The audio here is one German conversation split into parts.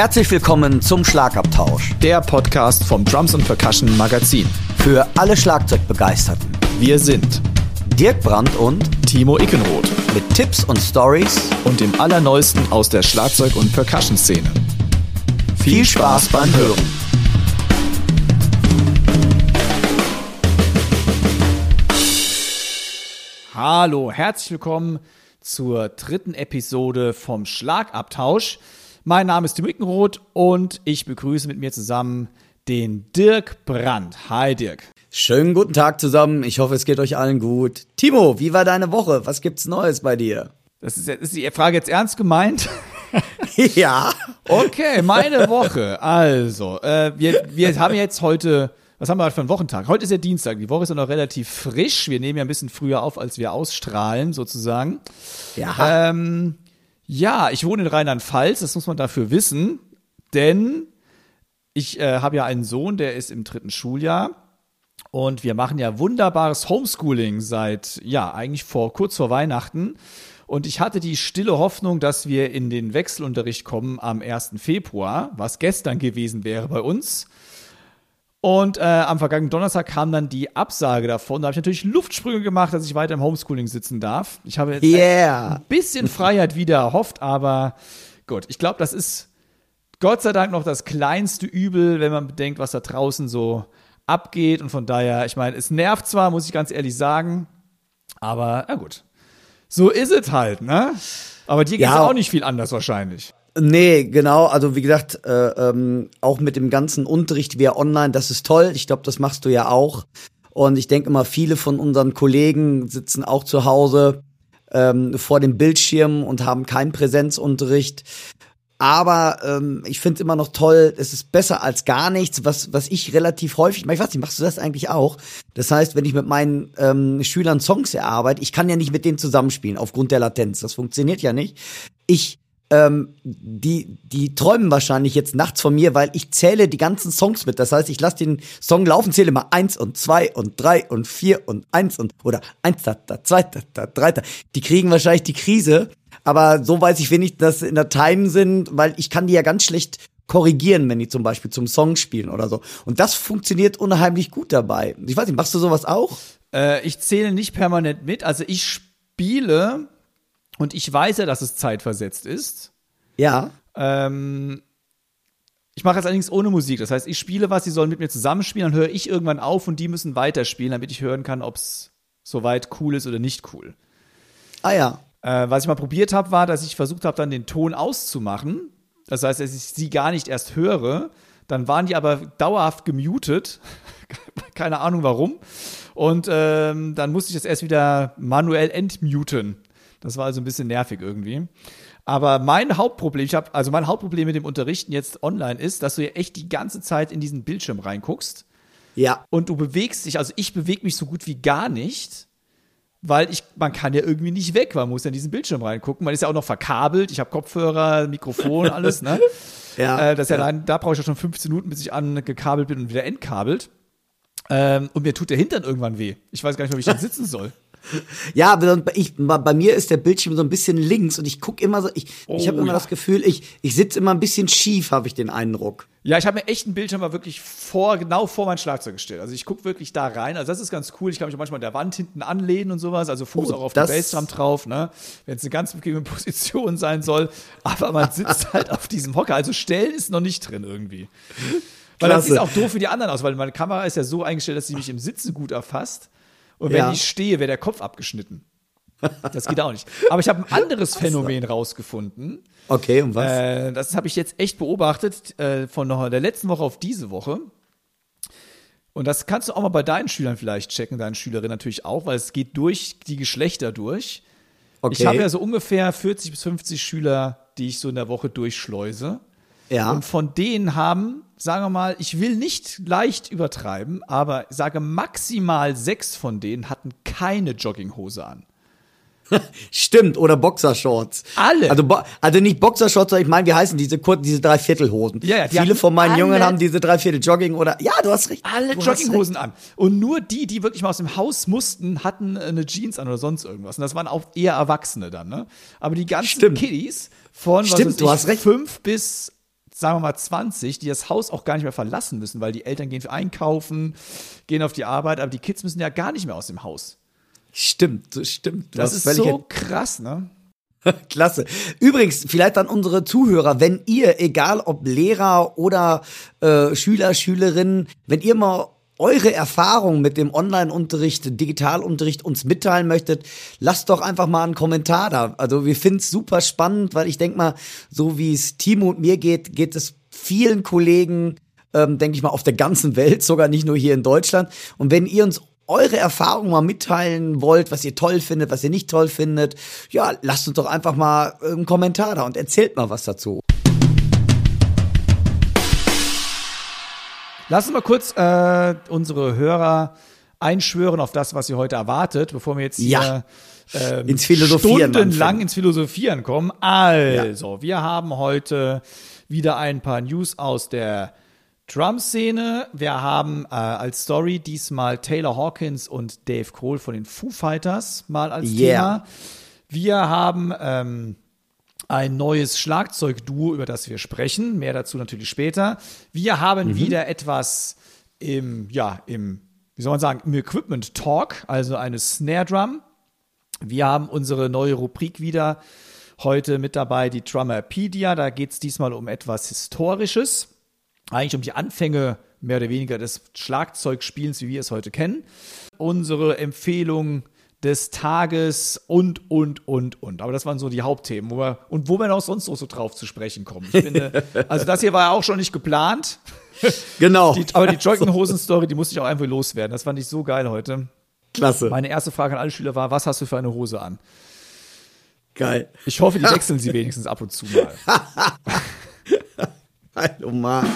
Herzlich willkommen zum Schlagabtausch. Der Podcast vom Drums und Percussion Magazin. Für alle Schlagzeugbegeisterten. Wir sind Dirk Brandt und Timo Ickenroth. Mit Tipps und Stories und dem Allerneuesten aus der Schlagzeug- und Percussion-Szene. Viel, Viel Spaß beim Hören. Hallo, herzlich willkommen zur dritten Episode vom Schlagabtausch. Mein Name ist Tim Wickenroth und ich begrüße mit mir zusammen den Dirk Brandt. Hi Dirk. Schönen guten Tag zusammen. Ich hoffe, es geht euch allen gut. Timo, wie war deine Woche? Was gibt's Neues bei dir? Das ist, ist die Frage jetzt ernst gemeint? ja. Okay, meine Woche. Also, äh, wir, wir haben jetzt heute, was haben wir heute für einen Wochentag? Heute ist ja Dienstag. Die Woche ist ja noch relativ frisch. Wir nehmen ja ein bisschen früher auf, als wir ausstrahlen, sozusagen. Ja. Ähm, ja, ich wohne in Rheinland-Pfalz, das muss man dafür wissen, denn ich äh, habe ja einen Sohn, der ist im dritten Schuljahr und wir machen ja wunderbares Homeschooling seit, ja, eigentlich vor, kurz vor Weihnachten. Und ich hatte die stille Hoffnung, dass wir in den Wechselunterricht kommen am 1. Februar, was gestern gewesen wäre bei uns. Und äh, am vergangenen Donnerstag kam dann die Absage davon. Da habe ich natürlich Luftsprünge gemacht, dass ich weiter im Homeschooling sitzen darf. Ich habe jetzt yeah. ein bisschen Freiheit wieder erhofft, aber gut, ich glaube, das ist Gott sei Dank noch das kleinste Übel, wenn man bedenkt, was da draußen so abgeht. Und von daher, ich meine, es nervt zwar, muss ich ganz ehrlich sagen, aber na gut. So ist es halt, ne? Aber dir geht es ja. auch nicht viel anders wahrscheinlich. Nee, genau. Also wie gesagt, äh, ähm, auch mit dem ganzen Unterricht via online, das ist toll. Ich glaube, das machst du ja auch. Und ich denke immer, viele von unseren Kollegen sitzen auch zu Hause ähm, vor dem Bildschirm und haben keinen Präsenzunterricht. Aber ähm, ich finde es immer noch toll, es ist besser als gar nichts, was, was ich relativ häufig, ich weiß nicht, machst du das eigentlich auch? Das heißt, wenn ich mit meinen ähm, Schülern Songs erarbeite, ich kann ja nicht mit denen zusammenspielen, aufgrund der Latenz. Das funktioniert ja nicht. Ich ähm, die, die träumen wahrscheinlich jetzt nachts von mir, weil ich zähle die ganzen Songs mit. Das heißt, ich lasse den Song laufen, zähle mal eins und zwei und drei und vier und eins und oder eins, da, da, zwei, da, da, drei, da. Die kriegen wahrscheinlich die Krise. Aber so weiß ich wenig, dass sie in der Time sind, weil ich kann die ja ganz schlecht korrigieren, wenn die zum Beispiel zum Song spielen oder so. Und das funktioniert unheimlich gut dabei. Ich weiß nicht, machst du sowas auch? Äh, ich zähle nicht permanent mit. Also ich spiele und ich weiß ja, dass es zeitversetzt ist. Ja. Ähm, ich mache es allerdings ohne Musik. Das heißt, ich spiele was, sie sollen mit mir zusammenspielen, dann höre ich irgendwann auf und die müssen weiterspielen, damit ich hören kann, ob es soweit cool ist oder nicht cool. Ah ja. Äh, was ich mal probiert habe, war, dass ich versucht habe, dann den Ton auszumachen. Das heißt, dass ich sie gar nicht erst höre. Dann waren die aber dauerhaft gemutet. Keine Ahnung warum. Und ähm, dann musste ich das erst wieder manuell entmuten. Das war also ein bisschen nervig irgendwie. Aber mein Hauptproblem, ich habe also mein Hauptproblem mit dem Unterrichten jetzt online ist, dass du ja echt die ganze Zeit in diesen Bildschirm reinguckst. Ja. Und du bewegst dich, also ich bewege mich so gut wie gar nicht, weil ich, man kann ja irgendwie nicht weg, man muss ja in diesen Bildschirm reingucken. Man ist ja auch noch verkabelt, ich habe Kopfhörer, Mikrofon, alles, ne? ja. Äh, das ja. Allein, da brauche ich ja schon 15 Minuten, bis ich angekabelt bin und wieder entkabelt. Ähm, und mir tut der Hintern irgendwann weh. Ich weiß gar nicht wie ich dann sitzen soll. Ja, ich, bei mir ist der Bildschirm so ein bisschen links und ich gucke immer so, ich, oh, ich habe immer ja. das Gefühl, ich, ich sitze immer ein bisschen schief, habe ich den Eindruck. Ja, ich habe mir echt einen Bildschirm mal wirklich vor, genau vor mein Schlagzeug gestellt. Also ich gucke wirklich da rein. Also das ist ganz cool. Ich kann mich auch manchmal an der Wand hinten anlehnen und sowas. Also Fuß oh, auch auf der Bassdrum drauf, ne? Wenn es eine ganz bequeme Position sein soll. Aber man sitzt halt auf diesem Hocker. Also stellen ist noch nicht drin irgendwie. Weil Klasse. das sieht auch doof für die anderen aus, weil meine Kamera ist ja so eingestellt, dass sie mich im Sitzen gut erfasst. Und wenn ja. ich stehe, wäre der Kopf abgeschnitten. Das geht auch nicht. Aber ich habe ein anderes Phänomen rausgefunden. Okay, und was? Äh, das habe ich jetzt echt beobachtet äh, von der letzten Woche auf diese Woche. Und das kannst du auch mal bei deinen Schülern vielleicht checken, deinen Schülerinnen natürlich auch, weil es geht durch die Geschlechter durch. Okay. Ich habe ja so ungefähr 40 bis 50 Schüler, die ich so in der Woche durchschleuse. Ja. Und von denen haben, sagen wir mal, ich will nicht leicht übertreiben, aber sage maximal sechs von denen hatten keine Jogginghose an. Stimmt, oder Boxershorts. Alle. Also, also nicht Boxershorts, sondern ich meine, wie heißen diese kurzen, diese Dreiviertelhosen. Ja, ja, Viele von meinen Jungen haben diese Dreiviertel Jogging oder, ja, du hast recht. Alle Jogginghosen an. Und nur die, die wirklich mal aus dem Haus mussten, hatten eine Jeans an oder sonst irgendwas. Und das waren auch eher Erwachsene dann, ne? Aber die ganzen Stimmt. Kiddies von, Stimmt, was weiß ich, fünf bis sagen wir mal 20, die das Haus auch gar nicht mehr verlassen müssen, weil die Eltern gehen für einkaufen, gehen auf die Arbeit, aber die Kids müssen ja gar nicht mehr aus dem Haus. Stimmt, das stimmt. Das ist so krass, ne? Klasse. Übrigens, vielleicht an unsere Zuhörer, wenn ihr, egal ob Lehrer oder äh, Schüler, Schülerinnen, wenn ihr mal eure Erfahrung mit dem Online-Unterricht, Digitalunterricht uns mitteilen möchtet, lasst doch einfach mal einen Kommentar da. Also wir finden es super spannend, weil ich denke mal, so wie es Timo und mir geht, geht es vielen Kollegen, ähm, denke ich mal, auf der ganzen Welt, sogar nicht nur hier in Deutschland. Und wenn ihr uns eure Erfahrungen mal mitteilen wollt, was ihr toll findet, was ihr nicht toll findet, ja, lasst uns doch einfach mal einen Kommentar da und erzählt mal was dazu. Lass uns mal kurz äh, unsere Hörer einschwören auf das, was sie heute erwartet, bevor wir jetzt hier ja. ähm, ins Philosophieren stundenlang anfangen. ins Philosophieren kommen. Also, ja. wir haben heute wieder ein paar News aus der Drum-Szene. Wir haben äh, als Story diesmal Taylor Hawkins und Dave Cole von den Foo Fighters mal als yeah. Thema. Wir haben ähm, ein neues Schlagzeugduo, über das wir sprechen. Mehr dazu natürlich später. Wir haben mhm. wieder etwas im, ja, im, wie soll man sagen, im Equipment Talk, also eine Snare Drum. Wir haben unsere neue Rubrik wieder heute mit dabei, die Drummerpedia. Da geht es diesmal um etwas Historisches. Eigentlich um die Anfänge mehr oder weniger des Schlagzeugspielens, wie wir es heute kennen. Unsere Empfehlung des Tages und, und, und, und. Aber das waren so die Hauptthemen. Wo wir, und wo wir auch sonst noch so drauf zu sprechen kommen. Ich finde, also das hier war ja auch schon nicht geplant. Genau. Die, aber die Joggenhosen-Story, die musste ich auch einfach loswerden. Das fand ich so geil heute. Klasse. Meine erste Frage an alle Schüler war, was hast du für eine Hose an? Geil. Ich hoffe, die wechseln sie wenigstens ab und zu mal. Hallo Mann.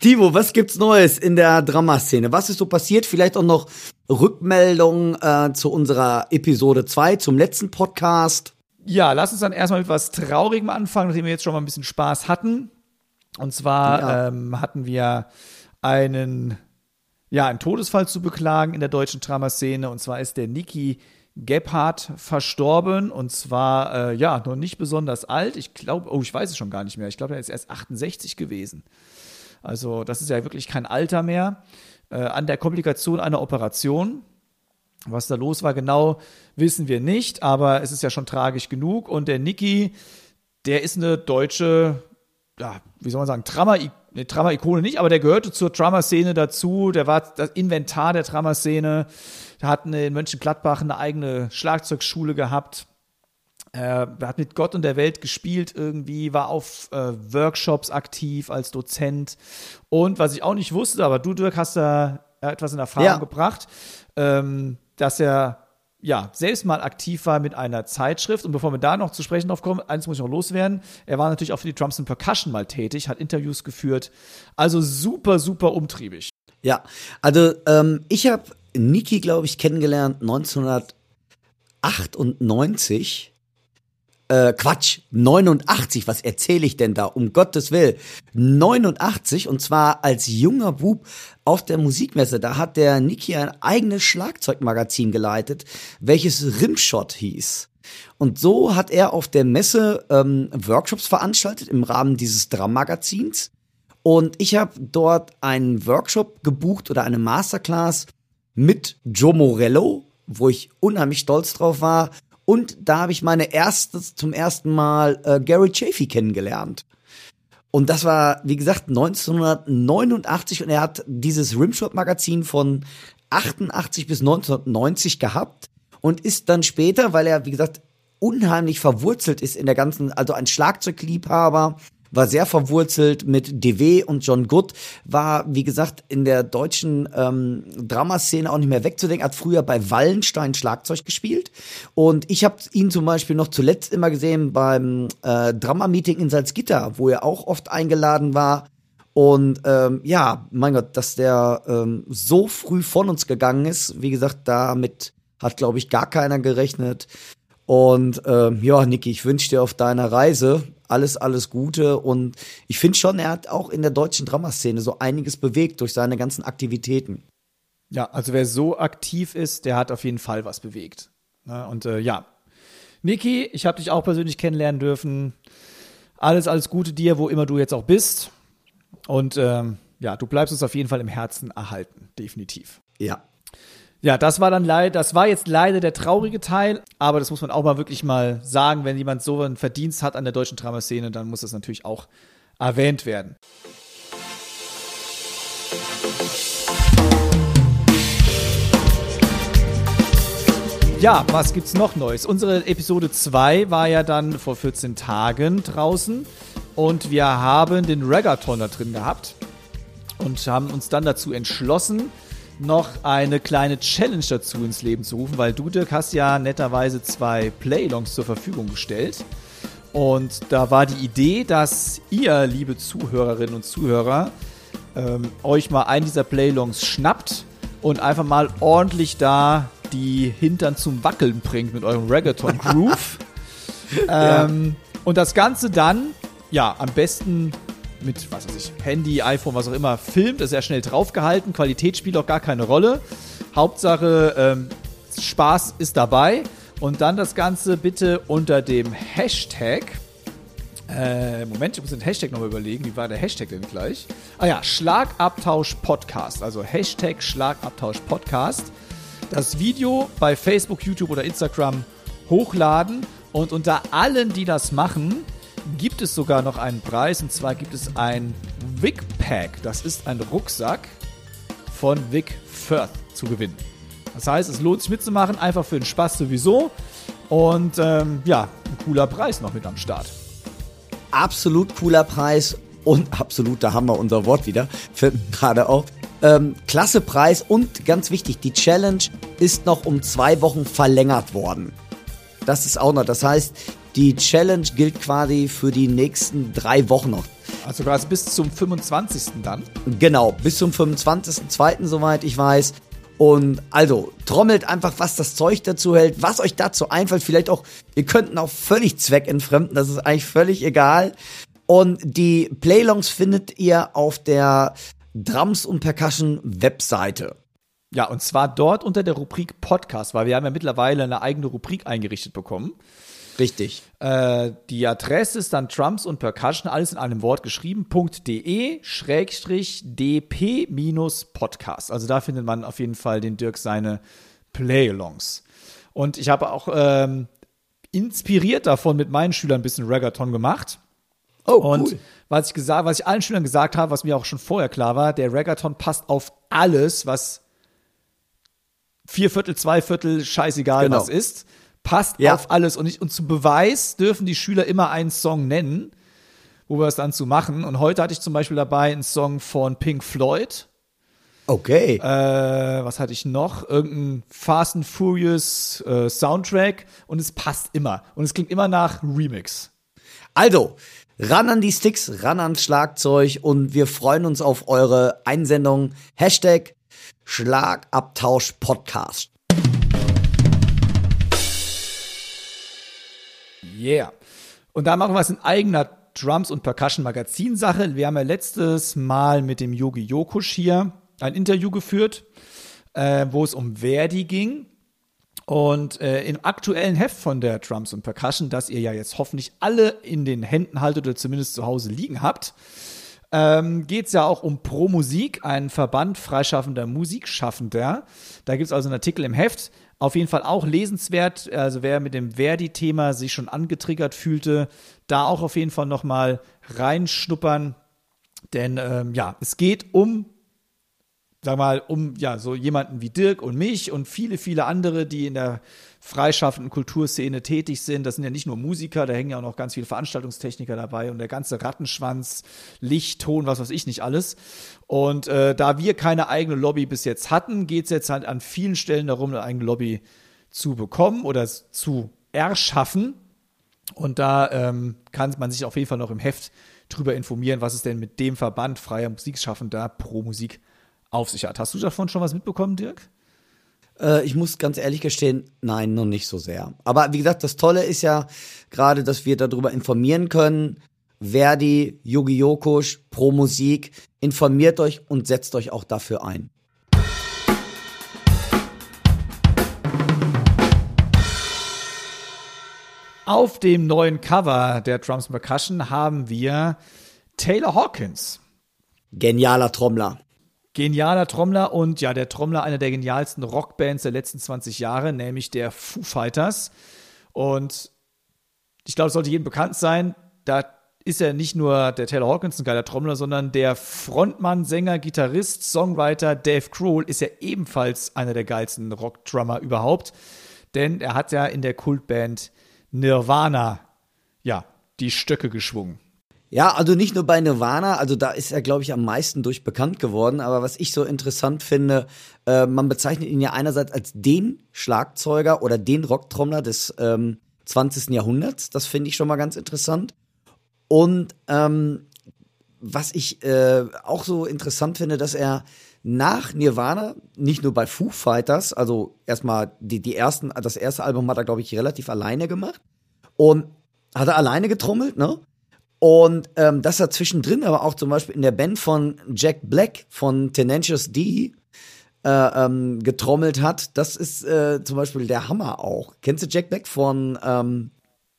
Timo, was gibt's Neues in der Dramaszene? Was ist so passiert? Vielleicht auch noch Rückmeldungen äh, zu unserer Episode 2, zum letzten Podcast. Ja, lass uns dann erstmal mit was Traurigem anfangen, nachdem wir jetzt schon mal ein bisschen Spaß hatten. Und zwar ja. ähm, hatten wir einen, ja, einen Todesfall zu beklagen in der deutschen Dramaszene. Und zwar ist der Niki Gebhardt verstorben. Und zwar, äh, ja, noch nicht besonders alt. Ich glaube, oh, ich weiß es schon gar nicht mehr. Ich glaube, er ist erst 68 gewesen. Also das ist ja wirklich kein Alter mehr. Äh, an der Komplikation einer Operation. Was da los war, genau wissen wir nicht, aber es ist ja schon tragisch genug. Und der Niki, der ist eine deutsche, ja, wie soll man sagen, Drama, eine Drama-Ikone nicht, aber der gehörte zur Drama-Szene dazu. Der war das Inventar der Drama-Szene. Der hat in Mönchengladbach eine eigene Schlagzeugschule gehabt. Er hat mit Gott und der Welt gespielt irgendwie, war auf äh, Workshops aktiv als Dozent. Und was ich auch nicht wusste, aber du, Dirk, hast da etwas in Erfahrung ja. gebracht, ähm, dass er ja, selbst mal aktiv war mit einer Zeitschrift. Und bevor wir da noch zu sprechen drauf kommen, eins muss ich noch loswerden. Er war natürlich auch für die Drums and Percussion mal tätig, hat Interviews geführt. Also super, super umtriebig. Ja, also ähm, ich habe Niki, glaube ich, kennengelernt 1998 äh, Quatsch, 89, was erzähle ich denn da? Um Gottes Willen. 89 und zwar als junger Bub auf der Musikmesse. Da hat der Niki ein eigenes Schlagzeugmagazin geleitet, welches Rimshot hieß. Und so hat er auf der Messe ähm, Workshops veranstaltet im Rahmen dieses Drum-Magazins. Und ich habe dort einen Workshop gebucht oder eine Masterclass mit Joe Morello, wo ich unheimlich stolz drauf war und da habe ich meine erstes, zum ersten Mal äh, Gary Chafee kennengelernt. Und das war, wie gesagt, 1989 und er hat dieses Rimshot-Magazin von 88 bis 1990 gehabt und ist dann später, weil er, wie gesagt, unheimlich verwurzelt ist in der ganzen, also ein Schlagzeugliebhaber, war sehr verwurzelt mit DW und John Good, war, wie gesagt, in der deutschen ähm, Dramaszene auch nicht mehr wegzudenken, hat früher bei Wallenstein Schlagzeug gespielt und ich habe ihn zum Beispiel noch zuletzt immer gesehen beim äh, Drama-Meeting in Salzgitter, wo er auch oft eingeladen war und ähm, ja, mein Gott, dass der ähm, so früh von uns gegangen ist, wie gesagt, damit hat, glaube ich, gar keiner gerechnet. Und ähm, ja, Niki, ich wünsche dir auf deiner Reise alles, alles Gute. Und ich finde schon, er hat auch in der deutschen Dramaszene so einiges bewegt durch seine ganzen Aktivitäten. Ja, also wer so aktiv ist, der hat auf jeden Fall was bewegt. Ne? Und äh, ja, Niki, ich habe dich auch persönlich kennenlernen dürfen. Alles, alles Gute dir, wo immer du jetzt auch bist. Und ähm, ja, du bleibst uns auf jeden Fall im Herzen erhalten, definitiv. Ja. Ja, das war dann leider, das war jetzt leider der traurige Teil, aber das muss man auch mal wirklich mal sagen, wenn jemand so einen Verdienst hat an der deutschen Dramaszene, dann muss das natürlich auch erwähnt werden. Ja, was gibt's noch Neues? Unsere Episode 2 war ja dann vor 14 Tagen draußen und wir haben den Reggaeton da drin gehabt und haben uns dann dazu entschlossen, noch eine kleine Challenge dazu ins Leben zu rufen, weil du, Dirk, hast ja netterweise zwei Playlongs zur Verfügung gestellt. Und da war die Idee, dass ihr, liebe Zuhörerinnen und Zuhörer, ähm, euch mal einen dieser Playlongs schnappt und einfach mal ordentlich da die Hintern zum Wackeln bringt mit eurem Reggaeton Groove. ähm, ja. Und das Ganze dann, ja, am besten mit, was weiß ich, Handy, iPhone, was auch immer, filmt, ist ja schnell draufgehalten, Qualität spielt auch gar keine Rolle. Hauptsache, ähm, Spaß ist dabei. Und dann das Ganze bitte unter dem Hashtag. Äh, Moment, ich muss den Hashtag nochmal überlegen. Wie war der Hashtag denn gleich? Ah ja, Schlagabtausch Podcast. Also Hashtag Schlagabtausch Podcast das Video bei Facebook, YouTube oder Instagram hochladen. Und unter allen, die das machen, gibt es sogar noch einen Preis. Und zwar gibt es ein Wig Pack. Das ist ein Rucksack von Wig Firth zu gewinnen. Das heißt, es lohnt sich mitzumachen, einfach für den Spaß sowieso. Und ähm, ja, ein cooler Preis noch mit am Start. Absolut cooler Preis und absolut, da haben wir unser Wort wieder, gerade auf. Ähm, klasse Preis und ganz wichtig, die Challenge ist noch um zwei Wochen verlängert worden. Das ist auch noch. Das heißt, die Challenge gilt quasi für die nächsten drei Wochen noch. Also quasi bis zum 25. dann? Genau, bis zum 25.02. soweit ich weiß. Und also, trommelt einfach, was das Zeug dazu hält, was euch dazu einfällt. Vielleicht auch, ihr könnt auch völlig zweckentfremden, das ist eigentlich völlig egal. Und die Playlongs findet ihr auf der Drums und Percussion Webseite. Ja, und zwar dort unter der Rubrik Podcast, weil wir haben ja mittlerweile eine eigene Rubrik eingerichtet bekommen. Richtig. Äh, die Adresse ist dann Drums und Percussion, alles in einem Wort geschrieben, .de schrägstrich dp Podcast. Also da findet man auf jeden Fall den Dirk seine Playalongs. Und ich habe auch ähm, inspiriert davon mit meinen Schülern ein bisschen Reggaeton gemacht. Oh, und cool. was ich gesagt, was ich allen Schülern gesagt habe, was mir auch schon vorher klar war, der Reggaeton passt auf alles, was vier Viertel, zwei Viertel, scheißegal genau. was ist, passt ja. auf alles. Und, ich, und zum Beweis dürfen die Schüler immer einen Song nennen, wo wir es dann zu machen. Und heute hatte ich zum Beispiel dabei einen Song von Pink Floyd. Okay. Äh, was hatte ich noch? Irgendein Fast and Furious äh, Soundtrack und es passt immer. Und es klingt immer nach Remix. Also, ran an die Sticks, ran ans Schlagzeug und wir freuen uns auf eure Einsendung. Hashtag Schlagabtausch Podcast. Yeah. Und da machen wir es in eigener Drums und Percussion Magazin Sache. Wir haben ja letztes Mal mit dem Yogi Yokush hier ein Interview geführt, äh, wo es um Verdi ging. Und äh, im aktuellen Heft von der Drums und Percussion, das ihr ja jetzt hoffentlich alle in den Händen haltet oder zumindest zu Hause liegen habt, ähm, geht es ja auch um Pro Musik, ein Verband freischaffender Musikschaffender. Da gibt es also einen Artikel im Heft. Auf jeden Fall auch lesenswert. Also wer mit dem Verdi-Thema sich schon angetriggert fühlte, da auch auf jeden Fall nochmal reinschnuppern. Denn ähm, ja, es geht um sag mal, um ja so jemanden wie Dirk und mich und viele, viele andere, die in der freischaffenden Kulturszene tätig sind. Das sind ja nicht nur Musiker, da hängen ja auch noch ganz viele Veranstaltungstechniker dabei und der ganze Rattenschwanz, Licht, Ton, was weiß ich nicht alles. Und äh, da wir keine eigene Lobby bis jetzt hatten, geht es jetzt halt an vielen Stellen darum, eine eigene Lobby zu bekommen oder zu erschaffen. Und da ähm, kann man sich auf jeden Fall noch im Heft drüber informieren, was es denn mit dem Verband freier Musikschaffender pro Musik auf sich hat. Hast du davon schon was mitbekommen, Dirk? Äh, ich muss ganz ehrlich gestehen, nein, noch nicht so sehr. Aber wie gesagt, das Tolle ist ja gerade, dass wir darüber informieren können. Verdi, Yogi Yokush, Pro Musik, informiert euch und setzt euch auch dafür ein. Auf dem neuen Cover der Drums Percussion haben wir Taylor Hawkins. Genialer Trommler. Genialer Trommler und ja, der Trommler einer der genialsten Rockbands der letzten 20 Jahre, nämlich der Foo Fighters. Und ich glaube, es sollte jedem bekannt sein, da ist er nicht nur der Taylor Hawkins ein geiler Trommler, sondern der Frontmann, Sänger, Gitarrist, Songwriter Dave Grohl ist ja ebenfalls einer der geilsten Rockdrummer überhaupt. Denn er hat ja in der Kultband Nirvana, ja, die Stöcke geschwungen. Ja, also nicht nur bei Nirvana, also da ist er, glaube ich, am meisten durch bekannt geworden. Aber was ich so interessant finde, äh, man bezeichnet ihn ja einerseits als den Schlagzeuger oder den Rocktrommler des ähm, 20. Jahrhunderts. Das finde ich schon mal ganz interessant. Und ähm, was ich äh, auch so interessant finde, dass er nach Nirvana, nicht nur bei Foo Fighters, also erstmal die, die ersten, das erste Album hat er, glaube ich, relativ alleine gemacht. Und hat er alleine getrommelt, ne? Und ähm, dass er zwischendrin aber auch zum Beispiel in der Band von Jack Black von Tenacious D äh, ähm, getrommelt hat, das ist äh, zum Beispiel der Hammer auch. Kennst du Jack Black von ähm,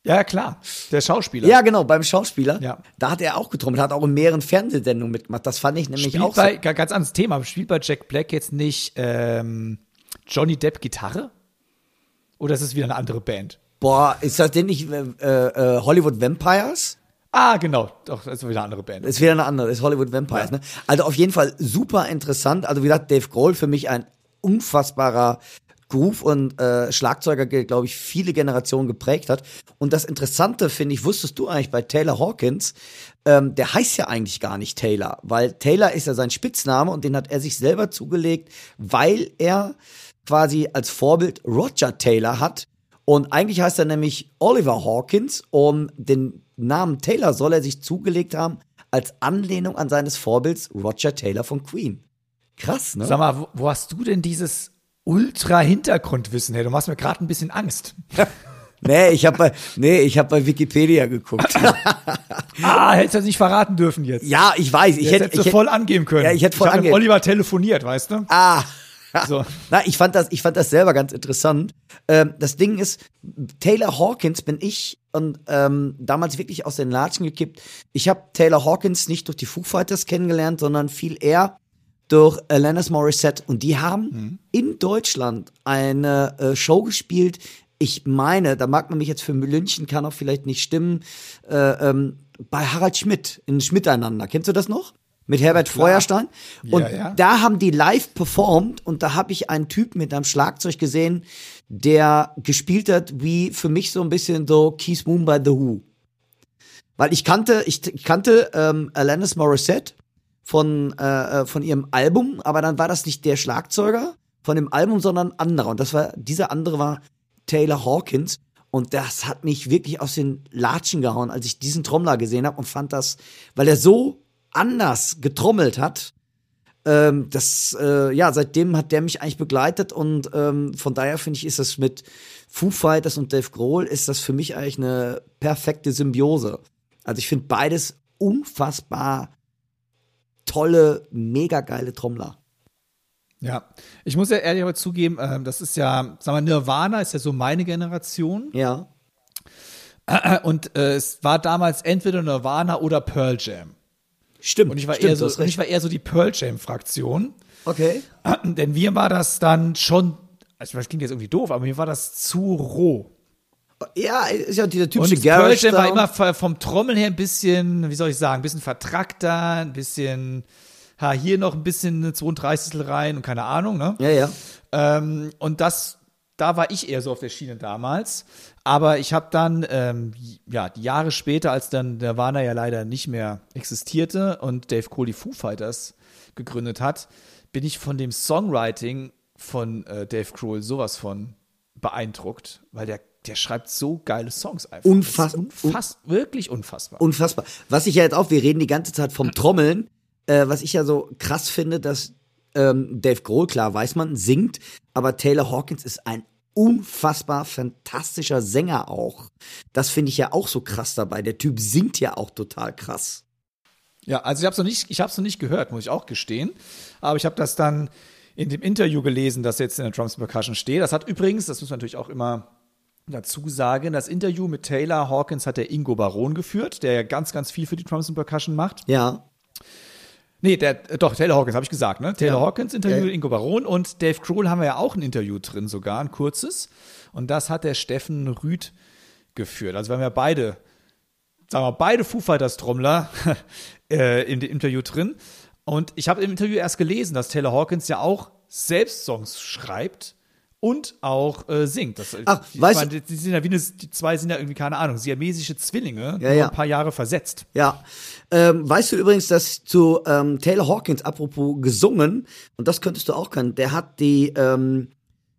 ja, klar. Der Schauspieler. Ja, genau, beim Schauspieler. Ja. Da hat er auch getrommelt, hat auch in mehreren Fernsehsendungen mitgemacht. Das fand ich nämlich spielt auch bei, so. Ganz anderes Thema. Spielt bei Jack Black jetzt nicht ähm, Johnny Depp Gitarre? Oder ist es wieder eine andere Band? Boah, ist das denn nicht äh, äh, Hollywood Vampires? Ah, genau. Doch, das ist wieder eine andere Band. Ist wieder eine andere, ist Hollywood Vampires, ja. ne? Also auf jeden Fall super interessant. Also wie gesagt, Dave Grohl für mich ein unfassbarer Groove und äh, Schlagzeuger, glaube ich, viele Generationen geprägt hat. Und das Interessante, finde ich, wusstest du eigentlich bei Taylor Hawkins, ähm, der heißt ja eigentlich gar nicht Taylor, weil Taylor ist ja sein Spitzname und den hat er sich selber zugelegt, weil er quasi als Vorbild Roger Taylor hat. Und eigentlich heißt er nämlich Oliver Hawkins und den Namen Taylor soll er sich zugelegt haben als Anlehnung an seines Vorbilds Roger Taylor von Queen. Krass, ne? Sag mal, wo, wo hast du denn dieses Ultra-Hintergrundwissen. Hey, du machst mir gerade ein bisschen Angst. Nee, ich habe bei, nee, ich hab bei Wikipedia geguckt. ah, hättest du das nicht verraten dürfen jetzt. Ja, ich weiß. Ich jetzt hätte, ich hätte voll angeben können. Ja, ich hätte voll ich angeben. Oliver telefoniert, weißt du? Ah. So. Na, ich fand das, ich fand das selber ganz interessant. Ähm, das Ding ist, Taylor Hawkins bin ich und ähm, damals wirklich aus den Latschen gekippt. Ich habe Taylor Hawkins nicht durch die Foo Fighters kennengelernt, sondern viel eher durch Alanis Morissette und die haben mhm. in Deutschland eine äh, Show gespielt. Ich meine, da mag man mich jetzt für München, kann auch vielleicht nicht stimmen, äh, ähm, bei Harald Schmidt in Schmiteinander. Kennst du das noch? Mit Herbert Klar. Feuerstein. Und ja, ja. da haben die live performt und da habe ich einen Typ mit einem Schlagzeug gesehen, der gespielt hat wie für mich so ein bisschen so Keith Moon by The Who. Weil ich kannte, ich kannte ähm, Alanis Morissette von, äh, äh, von ihrem Album, aber dann war das nicht der Schlagzeuger von dem Album, sondern ein anderer. Und das war, dieser andere war Taylor Hawkins. Und das hat mich wirklich aus den Latschen gehauen, als ich diesen Trommler gesehen habe und fand das, weil er so anders getrommelt hat, ähm, das, äh, ja, seitdem hat der mich eigentlich begleitet und ähm, von daher finde ich, ist das mit Foo Fighters und Dave Grohl, ist das für mich eigentlich eine perfekte Symbiose. Also ich finde beides unfassbar tolle, mega geile Trommler. Ja, ich muss ja ehrlich aber zugeben, äh, das ist ja, sag mal, Nirvana ist ja so meine Generation. Ja. Und äh, es war damals entweder Nirvana oder Pearl Jam. Stimmt. Und ich war, stimmt, eher, so, ich war eher so die Pearl Jam-Fraktion. Okay. Denn mir war das dann schon, also das klingt jetzt irgendwie doof, aber mir war das zu roh. Ja, ist ja dieser typische und. Pearl war immer vom Trommeln her ein bisschen, wie soll ich sagen, ein bisschen vertrackter, ein bisschen, ha, hier noch ein bisschen eine 32 rein und keine Ahnung, ne? Ja, ja. Ähm, und das, da war ich eher so auf der Schiene damals. Aber ich habe dann, ähm, ja, Jahre später, als dann Nirvana ja leider nicht mehr existierte und Dave Cole die Foo Fighters gegründet hat, bin ich von dem Songwriting von äh, Dave Grohl sowas von beeindruckt, weil der der schreibt so geile Songs einfach. Unfassbar. Unfass, wirklich unfassbar. Unfassbar. Was ich ja jetzt auch, wir reden die ganze Zeit vom Trommeln, äh, was ich ja so krass finde, dass ähm, Dave Grohl, klar weiß man, singt, aber Taylor Hawkins ist ein unfassbar fantastischer Sänger auch. Das finde ich ja auch so krass dabei. Der Typ singt ja auch total krass. Ja, also ich habe es noch nicht, ich habe es noch nicht gehört, muss ich auch gestehen. Aber ich habe das dann in dem Interview gelesen, das jetzt in der Drums Percussion steht. Das hat übrigens, das muss man natürlich auch immer dazu sagen, das Interview mit Taylor Hawkins hat der Ingo Baron geführt, der ja ganz, ganz viel für die and Percussion macht. Ja. Nee, der, äh, doch, Taylor Hawkins, habe ich gesagt, ne? Taylor Ja. Hawkins Interview Äh. mit Ingo Baron und Dave Grohl haben wir ja auch ein Interview drin, sogar ein kurzes. Und das hat der Steffen Rüth geführt. Also wir haben ja beide, sagen wir, beide Foo Fighters Trommler äh, in dem Interview drin. Und ich habe im Interview erst gelesen, dass Taylor Hawkins ja auch selbst Songs schreibt und auch äh, singt. Das, Ach, ich weißt meine, die sind ja wie eine, die zwei sind ja irgendwie, keine Ahnung, siamesische Zwillinge, nur ja. ein paar Jahre versetzt. Ja. Ähm, weißt du übrigens, dass zu ähm, Taylor Hawkins, apropos gesungen, und das könntest du auch können, der hat die, ähm,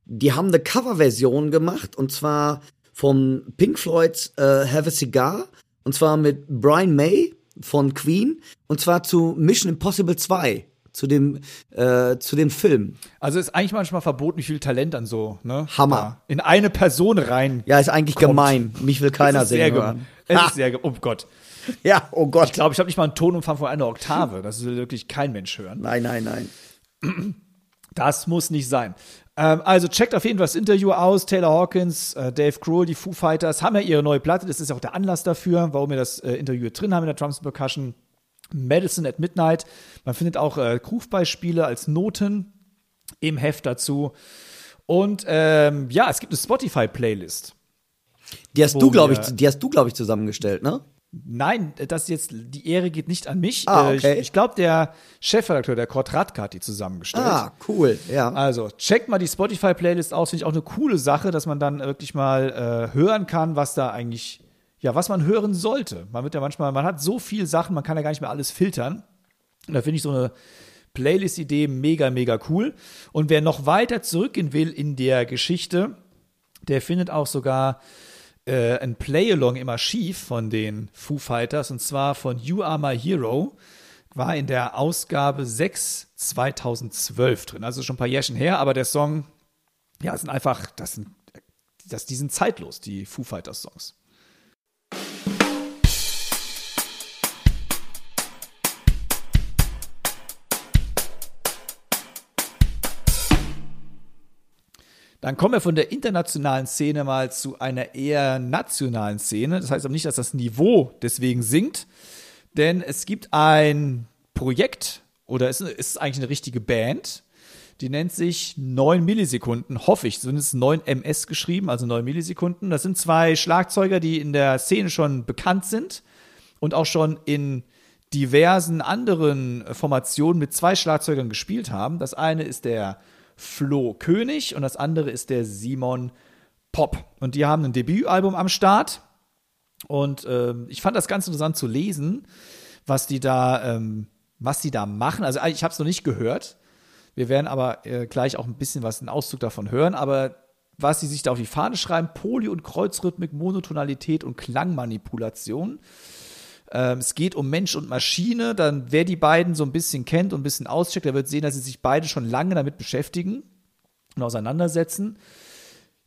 die haben eine Coverversion gemacht, und zwar von Pink Floyds äh, Have a Cigar, und zwar mit Brian May von Queen, und zwar zu Mission Impossible 2, zu dem, äh, zu dem Film. Also ist eigentlich manchmal verboten, wie viel Talent dann so, ne? Hammer. In eine Person rein. Ja, ist eigentlich Kommt. gemein. Mich will keiner sehr sehen gem- hören. Es Ha! ist sehr, ge- oh Gott. Ja, oh Gott. Ich glaube, ich habe nicht mal einen Tonumfang von einer Oktave. Das will wirklich kein Mensch hören. Nein, nein, nein. Das muss nicht sein. Ähm, also checkt auf jeden Fall das Interview aus. Taylor Hawkins, äh, Dave Grohl, die Foo Fighters haben ja ihre neue Platte. Das ist auch der Anlass dafür, warum wir das äh, Interview drin haben in der and Percussion. Medicine at Midnight. Man findet auch äh, Groove-Beispiele als Noten im Heft dazu. Und ähm, ja, es gibt eine Spotify-Playlist. Die hast du, glaube ich, die hast du, glaube ich, zusammengestellt, ne? Nein, das jetzt, die Ehre geht nicht an mich. Ah, Äh, okay. Ich, ich glaube, der Chefredakteur, der Kurt Radke, hat die zusammengestellt. Ah, cool, ja. Also, checkt mal die Spotify-Playlist aus. Finde ich auch eine coole Sache, dass man dann wirklich mal äh, hören kann, was da eigentlich, ja, was man hören sollte. Man wird ja manchmal, man hat so viel Sachen, man kann ja gar nicht mehr alles filtern. Und da finde ich so eine Playlist-Idee mega, mega cool. Und wer noch weiter zurückgehen will in der Geschichte, der findet auch sogar äh, ein Play-Along im Archiv von den Foo Fighters und zwar von You Are My Hero. War in der Ausgabe 6 2012 drin. Also schon ein paar Jährchen her, aber der Song, ja, sind einfach, das sind, das, die sind zeitlos, die Foo Fighters Songs. Dann kommen wir von der internationalen Szene mal zu einer eher nationalen Szene. Das heißt aber nicht, dass das Niveau deswegen sinkt, denn es gibt ein Projekt oder es ist eigentlich eine richtige Band, die nennt sich 9 Millisekunden, hoffe ich, sind es 9 MS geschrieben, also 9 Millisekunden. Das sind zwei Schlagzeuger, die in der Szene schon bekannt sind und auch schon in diversen anderen Formationen mit zwei Schlagzeugern gespielt haben. Das eine ist der Flo König und das andere ist der Simon Pop. Und die haben ein Debütalbum am Start. Und ähm, ich fand das ganz interessant zu lesen, was die da, ähm, was die da machen. Also ich habe es noch nicht gehört. Wir werden aber äh, gleich auch ein bisschen was, einen Auszug davon hören. Aber was sie sich da auf die Fahne schreiben, Poly- und Kreuzrhythmik, Monotonalität und Klangmanipulation. Ähm, es geht um Mensch und Maschine. Dann, wer die beiden so ein bisschen kennt und ein bisschen auscheckt, der wird sehen, dass sie sich beide schon lange damit beschäftigen und auseinandersetzen.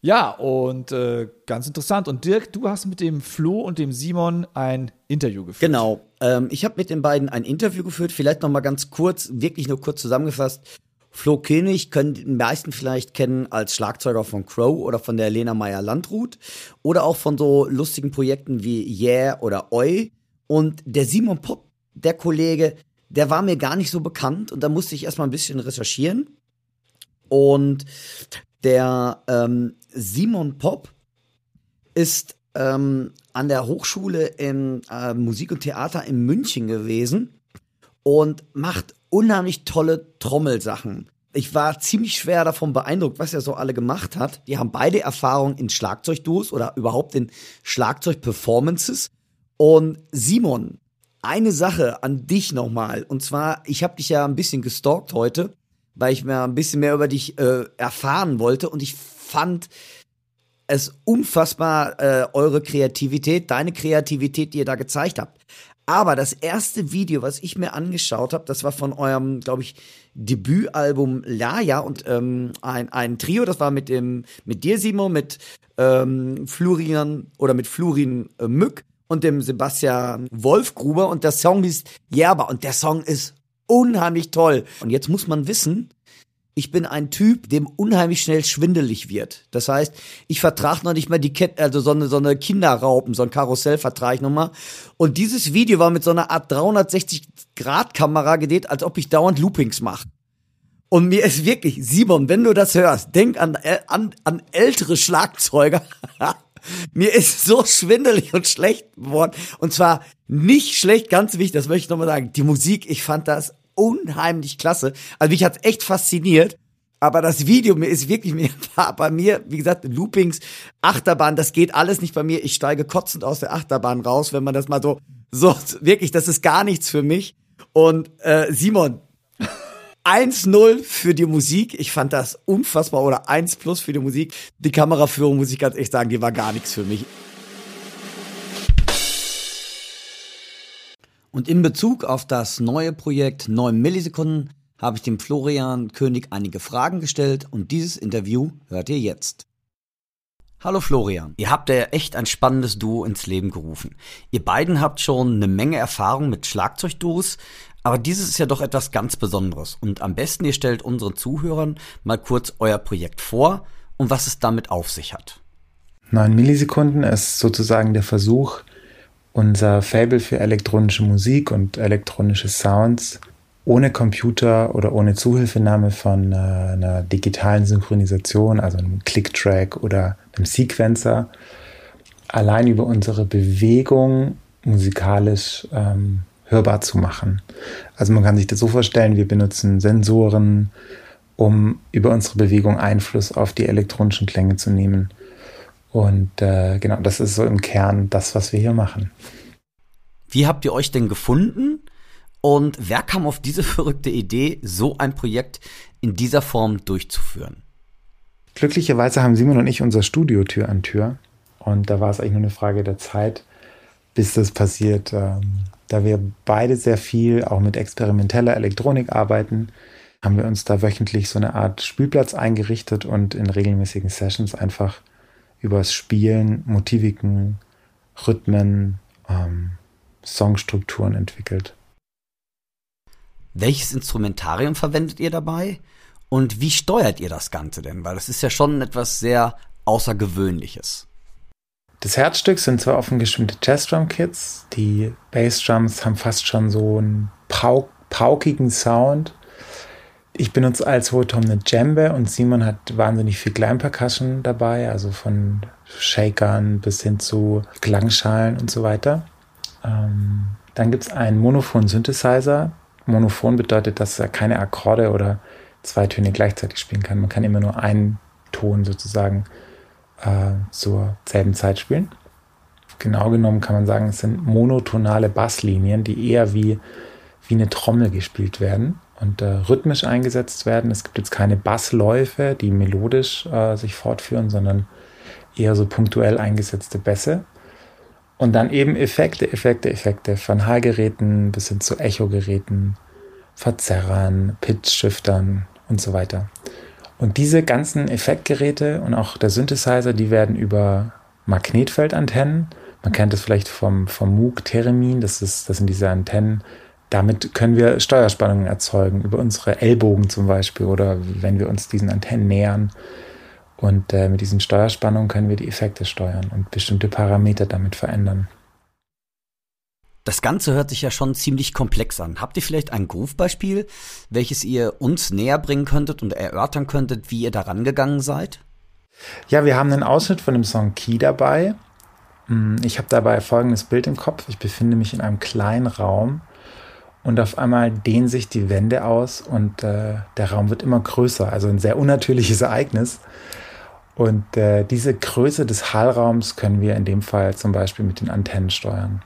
Ja, und äh, ganz interessant. Und Dirk, du hast mit dem Flo und dem Simon ein Interview geführt. Genau. Ähm, ich habe mit den beiden ein Interview geführt. Vielleicht noch mal ganz kurz, wirklich nur kurz zusammengefasst. Flo König können die meisten vielleicht kennen als Schlagzeuger von Crow oder von der Lena Meyer-Landrut oder auch von so lustigen Projekten wie Yeah oder Oi. Und der Simon Pop, der Kollege, der war mir gar nicht so bekannt und da musste ich erstmal ein bisschen recherchieren. Und der ähm, Simon Pop ist ähm, an der Hochschule in äh, Musik und Theater in München gewesen und macht unheimlich tolle Trommelsachen. Ich war ziemlich schwer davon beeindruckt, was er so alle gemacht hat. Die haben beide Erfahrung in Schlagzeugduos oder überhaupt in Schlagzeugperformances. Und Simon, eine Sache an dich nochmal. Und zwar, ich habe dich ja ein bisschen gestalkt heute, weil ich mir ein bisschen mehr über dich äh, erfahren wollte. Und ich fand es unfassbar, äh, eure Kreativität, deine Kreativität, die ihr da gezeigt habt. Aber das erste Video, was ich mir angeschaut habe, das war von eurem, glaube ich, Debütalbum Laia und ähm, ein, ein Trio, das war mit dem, mit dir, Simon, mit ähm, Florian oder mit Florin äh, Mück und dem Sebastian Wolfgruber und der Song ist Jerber und der Song ist unheimlich toll. Und jetzt muss man wissen, ich bin ein Typ, dem unheimlich schnell schwindelig wird. Das heißt, ich vertrage noch nicht mal die Kette, also so eine, so eine Kinderraupen, so ein Karussell vertrage ich noch mal. Und dieses Video war mit so einer Art 360-Grad-Kamera gedreht, als ob ich dauernd Loopings mache. Und mir ist wirklich, Simon, wenn du das hörst, denk an, äh, an, an ältere Schlagzeuger. mir ist so schwindelig und schlecht geworden. Und zwar nicht schlecht, ganz wichtig, das möchte ich nochmal sagen. Die Musik, ich fand das unheimlich klasse. Also mich hat's echt fasziniert. Aber das Video mir ist wirklich mir bei mir, wie gesagt, Loopings, Achterbahn, das geht alles nicht bei mir. Ich steige kotzend aus der Achterbahn raus, wenn man das mal so so wirklich, das ist gar nichts für mich. Und äh, Simon, 1-0 für die Musik. Ich fand das unfassbar. Oder 1 plus für die Musik. Die Kameraführung, muss ich ganz echt sagen, die war gar nichts für mich. Und in Bezug auf das neue Projekt 9 Millisekunden habe ich dem Florian König einige Fragen gestellt und dieses Interview hört ihr jetzt. Hallo Florian, ihr habt ja echt ein spannendes Duo ins Leben gerufen. Ihr beiden habt schon eine Menge Erfahrung mit Schlagzeugduos, aber dieses ist ja doch etwas ganz Besonderes. Und am besten ihr stellt unseren Zuhörern mal kurz euer Projekt vor und was es damit auf sich hat. 9 Millisekunden ist sozusagen der Versuch, unser Fable für elektronische Musik und elektronische Sounds ohne Computer oder ohne Zuhilfenahme von äh, einer digitalen Synchronisation, also einem Click-Track oder einem Sequencer, allein über unsere Bewegung musikalisch ähm, hörbar zu machen. Also man kann sich das so vorstellen, wir benutzen Sensoren, um über unsere Bewegung Einfluss auf die elektronischen Klänge zu nehmen. Und äh, genau, das ist so im Kern das, was wir hier machen. Wie habt ihr euch denn gefunden? Und wer kam auf diese verrückte Idee, so ein Projekt in dieser Form durchzuführen? Glücklicherweise haben Simon und ich unser Studio Tür an Tür. Und da war es eigentlich nur eine Frage der Zeit, bis das passiert. Ähm, da wir beide sehr viel auch mit experimenteller Elektronik arbeiten, haben wir uns da wöchentlich so eine Art Spielplatz eingerichtet und in regelmäßigen Sessions einfach übers Spielen, Motiviken, Rhythmen, ähm, Songstrukturen entwickelt. Welches Instrumentarium verwendet ihr dabei? Und wie steuert ihr das Ganze denn? Weil das ist ja schon etwas sehr Außergewöhnliches. Das Herzstück sind zwar offen gestimmte Jazz-Drum-Kits. Die Bass-Drums haben fast schon so einen pauk paukigen Sound ich benutze als hohe Tom eine Djembe und Simon hat wahnsinnig viel Kleinpercussion dabei, also von Shakern bis hin zu Klangschalen und so weiter. Ähm, dann gibt es einen Monophon-Synthesizer. Monophon bedeutet, dass er keine Akkorde oder zwei Töne gleichzeitig spielen kann. Man kann immer nur einen Ton sozusagen äh, zur selben Zeit spielen. Genau genommen kann man sagen, es sind monotonale Basslinien, die eher wie, wie eine Trommel gespielt werden und äh, rhythmisch eingesetzt werden. Es gibt jetzt keine Bassläufe, die melodisch äh, sich fortführen, sondern eher so punktuell eingesetzte Bässe. Und dann eben Effekte, Effekte, Effekte von Hallgeräten bis hin zu Echogeräten, Verzerrern, Pitch-Shiftern und so weiter. Und diese ganzen Effektgeräte und auch der Synthesizer, die werden über Magnetfeldantennen, man kennt das vielleicht vom, vom Moog Theremin, das, ist, das sind diese Antennen, damit können wir Steuerspannungen erzeugen, über unsere Ellbogen zum Beispiel oder wenn wir uns diesen Antennen nähern. Und äh, mit diesen Steuerspannungen können wir die Effekte steuern und bestimmte Parameter damit verändern. Das Ganze hört sich ja schon ziemlich komplex an. Habt ihr vielleicht ein Groove-Beispiel, welches ihr uns näher bringen könntet und erörtern könntet, wie ihr daran gegangen seid? Ja, wir haben einen Ausschnitt von dem Song Key dabei. Hm, ich habe dabei folgendes Bild im Kopf. Ich befinde mich in einem kleinen Raum und auf einmal dehnen sich die Wände aus und äh, der Raum wird immer größer. Also ein sehr unnatürliches Ereignis. Und äh, diese Größe des Hallraums können wir in dem Fall zum Beispiel mit den Antennen steuern.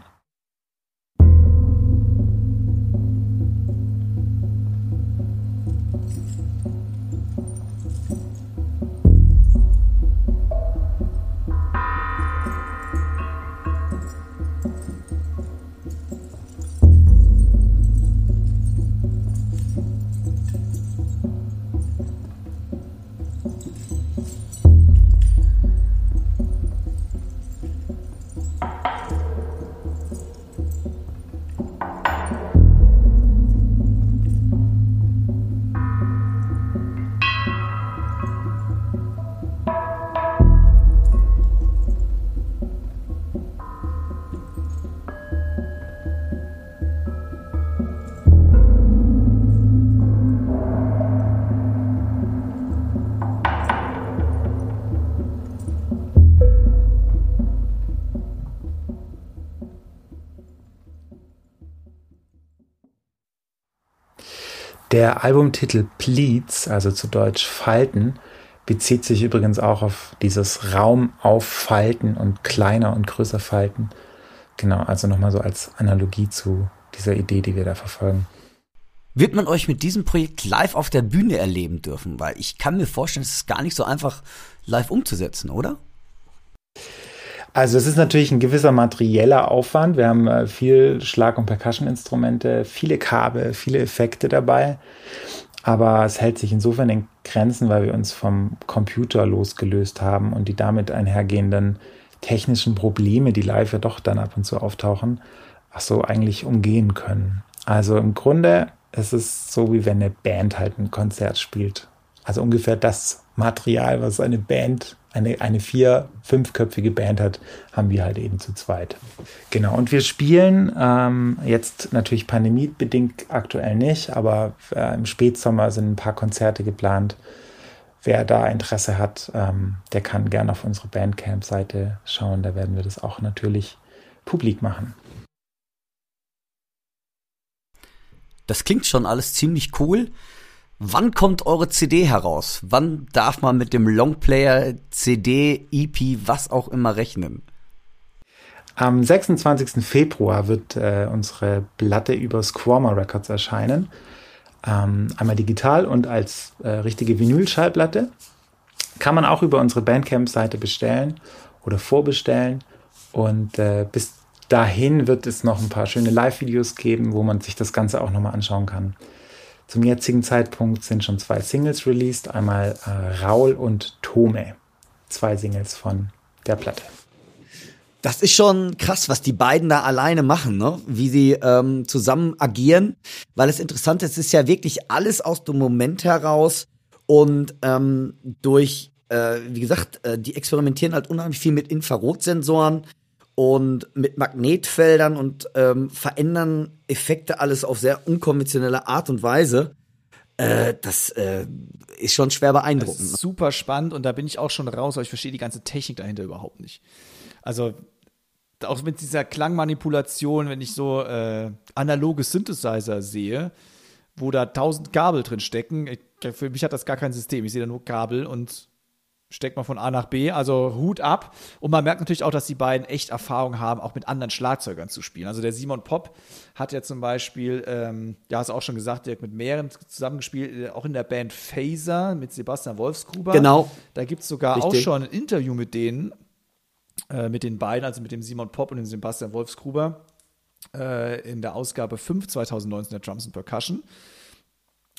Der Albumtitel Pleats, also zu Deutsch Falten, bezieht sich übrigens auch auf dieses Raum auffalten und kleiner und größer falten. Genau, also nochmal so als Analogie zu dieser Idee, die wir da verfolgen. Wird man euch mit diesem Projekt live auf der Bühne erleben dürfen? Weil ich kann mir vorstellen, es ist gar nicht so einfach, live umzusetzen, oder? Also es ist natürlich ein gewisser materieller Aufwand. Wir haben äh, viel Schlag- und Percussion-Instrumente, viele Kabel, viele Effekte dabei. Aber es hält sich insofern in Grenzen, weil wir uns vom Computer losgelöst haben und die damit einhergehenden technischen Probleme, die live ja doch dann ab und zu auftauchen, ach so eigentlich umgehen können. Also im Grunde ist es so, wie wenn eine Band halt ein Konzert spielt. Also ungefähr das Material, was eine Band eine, eine vier-, fünfköpfige Band hat, haben wir halt eben zu zweit. Genau, und wir spielen ähm, jetzt natürlich pandemiebedingt aktuell nicht, aber äh, im Spätsommer sind ein paar Konzerte geplant. Wer da Interesse hat, ähm, der kann gerne auf unsere Bandcamp-Seite schauen. Da werden wir das auch natürlich publik machen. Das klingt schon alles ziemlich cool. Wann kommt eure CD heraus? Wann darf man mit dem Longplayer, CD, EP, was auch immer rechnen? Am 26. Februar wird äh, unsere Platte über Squarmer Records erscheinen. Ähm, einmal digital und als äh, richtige Vinylschallplatte. Kann man auch über unsere Bandcamp-Seite bestellen oder vorbestellen. Und äh, bis dahin wird es noch ein paar schöne Live-Videos geben, wo man sich das Ganze auch nochmal anschauen kann. Zum jetzigen Zeitpunkt sind schon zwei Singles released, einmal äh, Raul und Tome. Zwei Singles von der Platte. Das ist schon krass, was die beiden da alleine machen, ne? Wie sie ähm, zusammen agieren, weil es interessant ist, es ist ja wirklich alles aus dem Moment heraus und ähm, durch, äh, wie gesagt, äh, die experimentieren halt unheimlich viel mit Infrarotsensoren und mit Magnetfeldern und ähm, verändern Effekte alles auf sehr unkonventionelle Art und Weise. Äh, das äh, ist schon schwer beeindruckend. Ne? super spannend und da bin ich auch schon raus, aber ich verstehe die ganze Technik dahinter überhaupt nicht. Also auch mit dieser Klangmanipulation, wenn ich so äh, analoge Synthesizer sehe, wo da tausend Gabel drin stecken, ich, für mich hat das gar kein System. Ich sehe da nur Gabel und steckt man von A nach B, also Hut ab. Und man merkt natürlich auch, dass die beiden echt Erfahrung haben, auch mit anderen Schlagzeugern zu spielen. Also der Simon Popp hat ja zum Beispiel, ähm, ja, hast du auch schon gesagt, direkt mit mehreren zusammengespielt, äh, auch in der Band Phaser mit Sebastian Wolfsgruber. Genau. Da gibt es sogar Richtig. auch schon ein Interview mit denen, äh, mit den beiden, also mit dem Simon Popp und dem Sebastian Wolfsgruber, äh, in der Ausgabe 5 2019 der Drums and Percussion.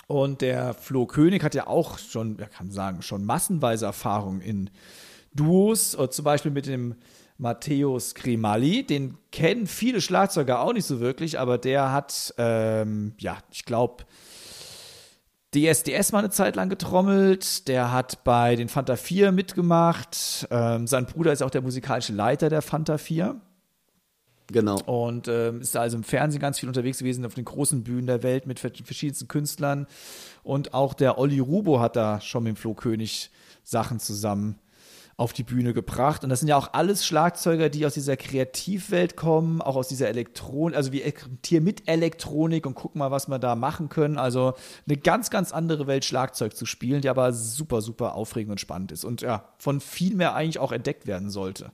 Und der Flo König hat ja auch schon, ja, kann sagen, schon massenweise Erfahrung in Duos, zum Beispiel mit dem Matthäus Grimalli. Den kennen viele Schlagzeuger auch nicht so wirklich, aber der hat, ähm, ja, ich glaube, DSDS mal eine Zeit lang getrommelt. Der hat bei den Fanta 4 mitgemacht. Ähm, sein Bruder ist auch der musikalische Leiter der Fanta 4. Genau. Und ähm, ist da also im Fernsehen ganz viel unterwegs gewesen, auf den großen Bühnen der Welt mit verschiedensten Künstlern. Und auch der Olli Rubo hat da schon mit dem Flo König Sachen zusammen auf die Bühne gebracht. Und das sind ja auch alles Schlagzeuger, die aus dieser Kreativwelt kommen, auch aus dieser Elektronik, also wir experimentieren mit Elektronik und gucken mal, was wir da machen können. Also eine ganz, ganz andere Welt, Schlagzeug zu spielen, die aber super, super aufregend und spannend ist und ja, von viel mehr eigentlich auch entdeckt werden sollte.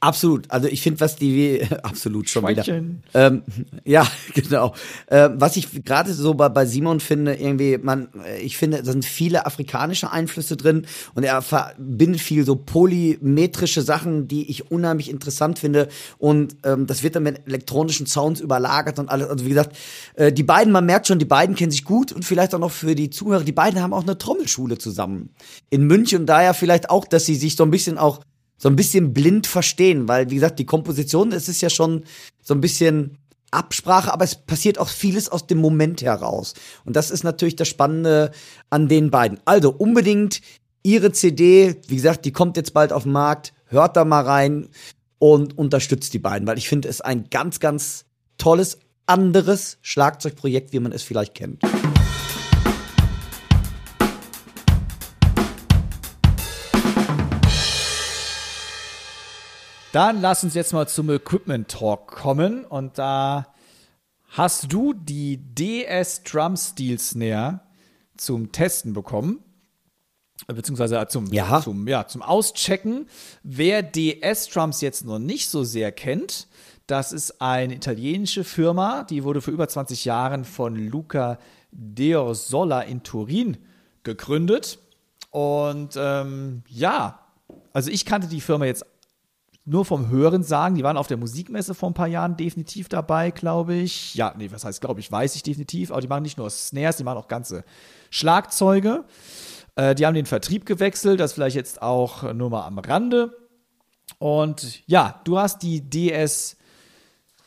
Absolut. Also ich finde, was die absolut schon Schweinchen. wieder. Ähm, ja, genau. Ähm, was ich gerade so bei, bei Simon finde, irgendwie, man, ich finde, da sind viele afrikanische Einflüsse drin und er verbindet viel so polymetrische Sachen, die ich unheimlich interessant finde. Und ähm, das wird dann mit elektronischen Sounds überlagert und alles. Also wie gesagt, äh, die beiden, man merkt schon, die beiden kennen sich gut und vielleicht auch noch für die Zuhörer, die beiden haben auch eine Trommelschule zusammen in München und daher vielleicht auch, dass sie sich so ein bisschen auch so ein bisschen blind verstehen, weil, wie gesagt, die Komposition, es ist ja schon so ein bisschen Absprache, aber es passiert auch vieles aus dem Moment heraus. Und das ist natürlich das Spannende an den beiden. Also unbedingt ihre CD, wie gesagt, die kommt jetzt bald auf den Markt, hört da mal rein und unterstützt die beiden, weil ich finde es ein ganz, ganz tolles, anderes Schlagzeugprojekt, wie man es vielleicht kennt. Dann lass uns jetzt mal zum Equipment Talk kommen und da Hast du die DS Drum Steel Snare zum Testen bekommen? Beziehungsweise zum, Ja. zum, ja, zum Auschecken. Wer DS Drums jetzt noch nicht so sehr kennt, das ist eine italienische Firma, die wurde vor über 20 Jahren von Luca Deorsola in Turin gegründet. Und ähm, ja, also ich kannte die Firma jetzt nur vom Hören sagen. Die waren auf der Musikmesse vor ein paar Jahren definitiv dabei, glaube ich. Ja, nee, was heißt, glaube ich, weiß ich definitiv. Aber die machen nicht nur Snares, die machen auch ganze Schlagzeuge. Äh, die haben den Vertrieb gewechselt, das vielleicht jetzt auch nur mal am Rande. Und ja, du hast die DS,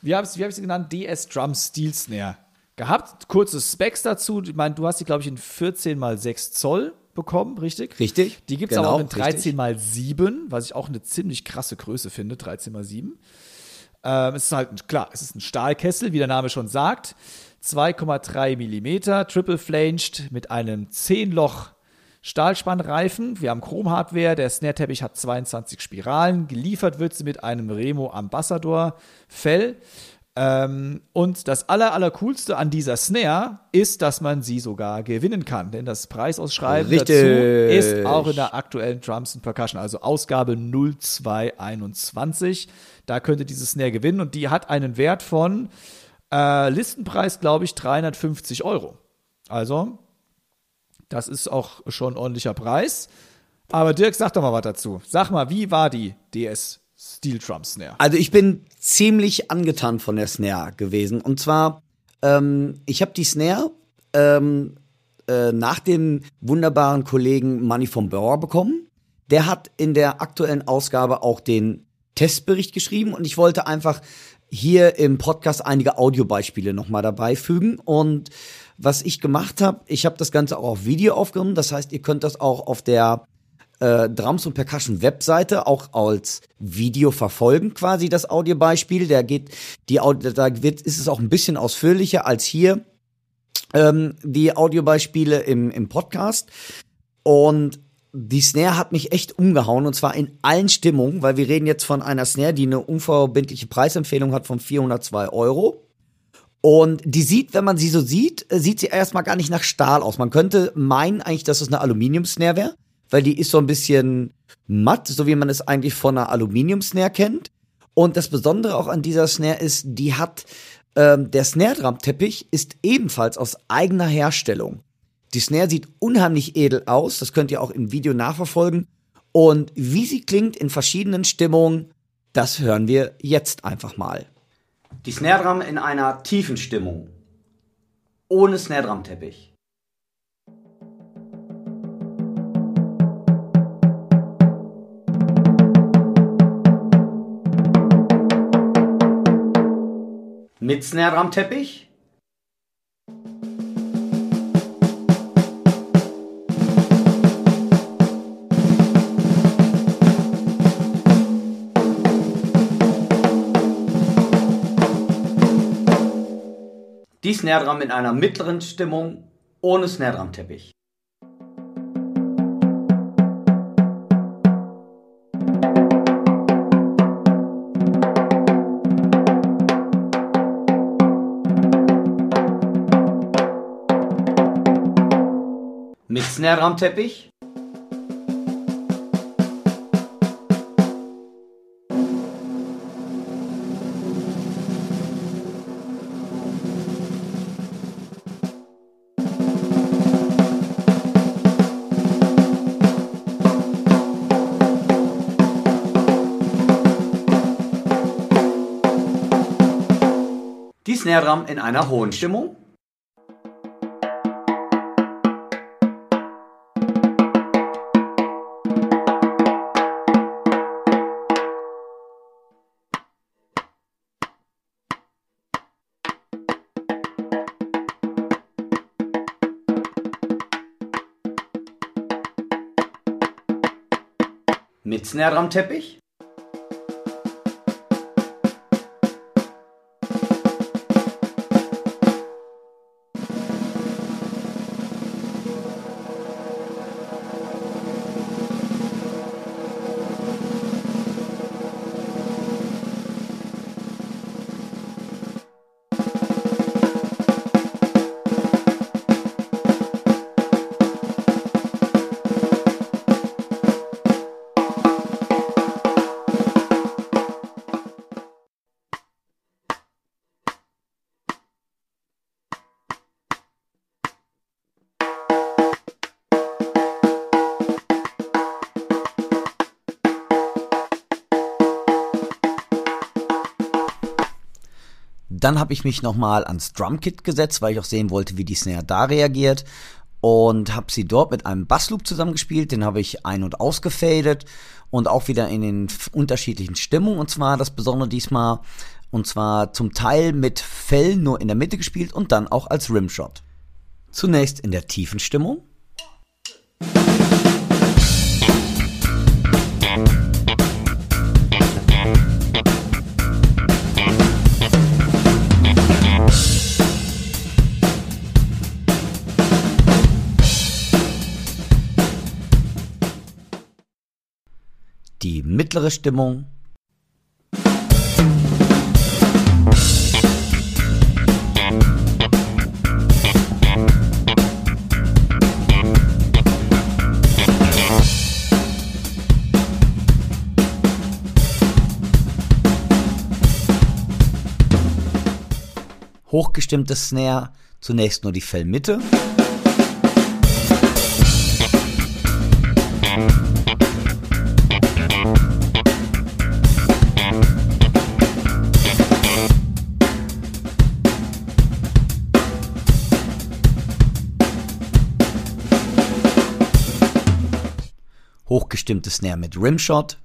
wie habe ich sie genannt? DS Drum Steel Snare gehabt. Kurze Specs dazu. Ich meine, du hast die, glaube ich, in 14 mal 6 Zoll bekommen, richtig? Richtig. Die gibt es Genau, aber auch in richtig. 13 mal 7, was ich auch eine ziemlich krasse Größe finde, 13 mal 7. Ähm, es ist halt, ein- klar, es ist ein Stahlkessel, wie der Name schon sagt. 2,3 Millimeter, triple flanged mit einem 10-Loch Stahlspannreifen. Wir haben Chrom-Hardware, der Snare-Teppich hat 22 Spiralen. Geliefert wird sie mit einem Remo Ambassador Fell. Ähm, und das aller, aller coolste an dieser Snare ist, dass man sie sogar gewinnen kann. Denn das Preisausschreiben dazu Richtig. ist auch in der aktuellen Drums and Percussion, also Ausgabe 0221. Da könnt ihr diese Snare gewinnen und die hat einen Wert von äh, Listenpreis, glaube ich, 350 Euro. Also, das ist auch schon ein ordentlicher Preis. Aber Dirk, sag doch mal was dazu. Sag mal, wie war die DS Steel Drum Snare? Also ich bin ziemlich angetan von der Snare gewesen. Und zwar, ähm, ich habe die Snare ähm, äh, nach dem wunderbaren Kollegen Money vom Bauer bekommen. Der hat in der aktuellen Ausgabe auch den Testbericht geschrieben und ich wollte einfach hier im Podcast einige Audiobeispiele nochmal dabei fügen. Und was ich gemacht habe, ich habe das Ganze auch auf Video aufgenommen. Das heißt, ihr könnt das auch auf der äh, Drums und Percussion Webseite auch als Video verfolgen, quasi das Audiobeispiel. Der geht, die Audio, da wird, ist es auch ein bisschen ausführlicher als hier ähm, die Audiobeispiele im, im Podcast. Und die Snare hat mich echt umgehauen und zwar in allen Stimmungen, weil wir reden jetzt von einer Snare, die eine unverbindliche Preisempfehlung hat von 402 Euro. Und die sieht, wenn man sie so sieht, äh, sieht sie erstmal gar nicht nach Stahl aus. Man könnte meinen eigentlich, dass es eine Aluminium-Snare wäre, weil die ist so ein bisschen matt, so wie man es eigentlich von einer Aluminium-Snare kennt. Und das Besondere auch an dieser Snare ist, die hat, ähm, der Snare-Drum-Teppich ist ebenfalls aus eigener Herstellung. Die Snare sieht unheimlich edel aus, das könnt ihr auch im Video nachverfolgen. Und wie sie klingt in verschiedenen Stimmungen, das hören wir jetzt einfach mal. Die Snare Drum in einer tiefen Stimmung. Ohne Snare Drum Teppich. Mit Snare Drum Teppich. Die Snare Drum in einer mittleren Stimmung ohne Snare Drum Teppich. Snare Teppich. Die Snare Drum in einer hohen Stimmung. Mit Snare Drum Teppich. Dann habe ich mich nochmal ans Drumkit gesetzt, weil ich auch sehen wollte, wie die Snare da reagiert. Und habe sie dort mit einem Bassloop zusammengespielt. Den habe ich ein- und ausgefadet und auch wieder in den unterschiedlichen Stimmungen. Und zwar das Besondere diesmal, und zwar zum Teil mit Fell nur in der Mitte gespielt und dann auch als Rimshot. Zunächst in der tiefen Stimmung. Mittlere Stimmung. Hochgestimmte Snare, zunächst nur die Fellmitte. Hochgestimmte Snare mit Rimshot.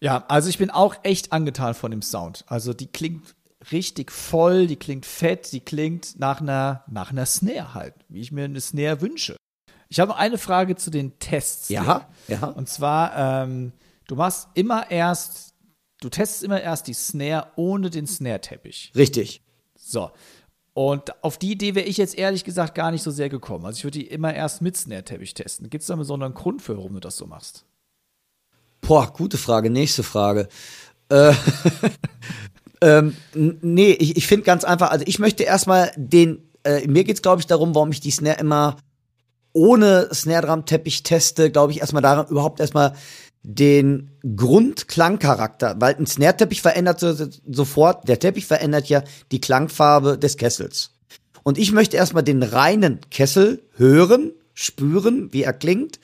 Ja, also ich bin auch echt angetan von dem Sound. Also die klingt richtig voll, die klingt fett, die klingt nach einer, nach einer Snare halt, wie ich mir eine Snare wünsche. Ich habe noch eine Frage zu den Tests. Ja, ja. Und zwar, ähm, du machst immer erst, du testest immer erst die Snare ohne den Snare-Teppich. Richtig. So. Und auf die Idee wäre ich jetzt ehrlich gesagt gar nicht so sehr gekommen. Also ich würde die immer erst mit Snare-Teppich testen. Gibt es da einen besonderen Grund für, warum du das so machst? Boah, gute Frage. Nächste Frage. Äh, ähm, nee, ich, ich finde ganz einfach, also ich möchte erstmal den, äh, mir geht's glaube ich darum, warum ich die Snare immer ohne Snare Drum Teppich teste, glaube ich erstmal daran, überhaupt erstmal den Grundklangcharakter, weil ein Snare Teppich verändert so, sofort, der Teppich verändert ja die Klangfarbe des Kessels. Und ich möchte erstmal den reinen Kessel hören, spüren, wie er klingt.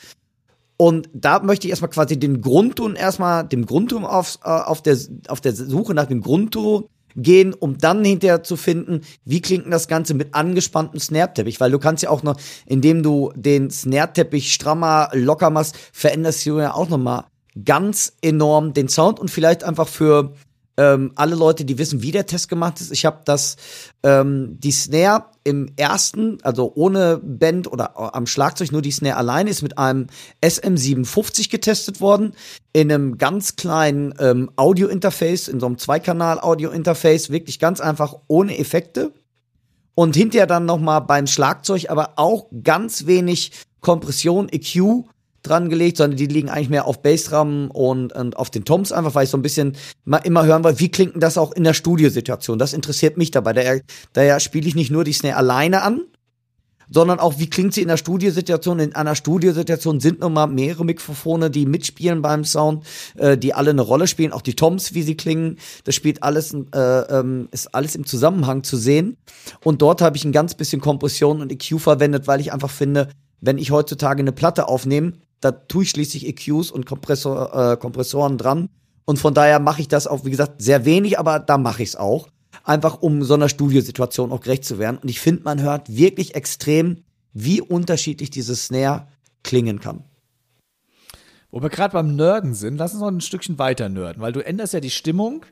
Und da möchte ich erstmal quasi den Grundton erstmal, dem Grundton auf, äh, auf, der, auf der Suche nach dem Grundton gehen, um dann hinterher zu finden, wie klingt denn das Ganze mit angespanntem Snare-Teppich, weil du kannst ja auch noch, indem du den Snare-Teppich strammer, locker machst, veränderst du ja auch noch mal ganz enorm den Sound und vielleicht einfach für ähm, alle Leute, die wissen, wie der Test gemacht ist. Ich habe das ähm, die Snare im ersten, also ohne Band oder äh, am Schlagzeug nur die Snare alleine ist mit einem SM57 getestet worden in einem ganz kleinen ähm, Audio-Interface, in so einem Zweikanal-Audio-Interface, wirklich ganz einfach ohne Effekte und hinterher dann noch mal beim Schlagzeug, aber auch ganz wenig Kompression, EQ dran gelegt, sondern die liegen eigentlich mehr auf Bassdrum und, und auf den Toms einfach, weil ich so ein bisschen mal immer hören wollte, wie klingt das auch in der Studiosituation? Das interessiert mich dabei. Daher, daher spiele ich nicht nur die Snare alleine an, sondern auch, wie klingt sie in der Studiosituation? In einer Studiosituation sind nun mal mehrere Mikrofone, die mitspielen beim Sound, äh, die alle eine Rolle spielen, auch die Toms, wie sie klingen. Das spielt alles, äh, ähm, ist alles im Zusammenhang zu sehen. Und dort habe ich ein ganz bisschen Kompression und EQ verwendet, weil ich einfach finde, wenn ich heutzutage eine Platte aufnehme, da tue ich schließlich EQs und Kompressor, äh, Kompressoren dran. Und von daher mache ich das auch, wie gesagt, sehr wenig, aber da mache ich es auch. Einfach um so einer Studiosituation auch gerecht zu werden. Und ich finde, man hört wirklich extrem, wie unterschiedlich dieses Snare klingen kann. Wo wir gerade beim Nerden sind, lass uns noch ein Stückchen weiter nerden, weil du änderst ja die Stimmung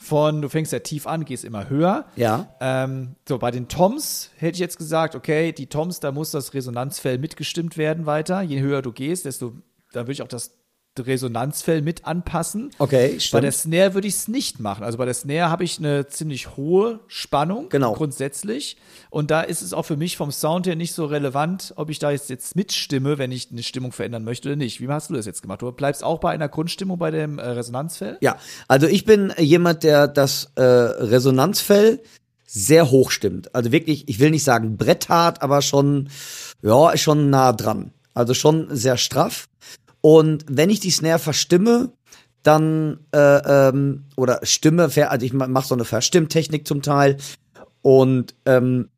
von, du fängst ja tief an, gehst immer höher. Ja. Ähm, so, bei den Toms hätte ich jetzt gesagt, okay, die Toms, da muss das Resonanzfell mitgestimmt werden weiter. Je höher du gehst, desto, da würde ich auch das Resonanzfell mit anpassen. Okay, Bei stimmt. der Snare würde ich es nicht machen. Also bei der Snare habe ich eine ziemlich hohe Spannung Genau. grundsätzlich. Und da ist es auch für mich vom Sound her nicht so relevant, ob ich da jetzt, jetzt mitstimme, wenn ich eine Stimmung verändern möchte oder nicht. Wie hast du das jetzt gemacht? Du bleibst auch bei einer Grundstimmung bei dem äh, Resonanzfell? Ja, also ich bin jemand, der das äh, Resonanzfell sehr hoch stimmt. Also wirklich, ich will nicht sagen bretthart, aber schon, ja, schon nah dran. Also schon sehr straff. Und wenn ich die Snare verstimme, dann äh, ähm, oder Stimme, also ich mache so eine Verstimmtechnik zum Teil Und ähm,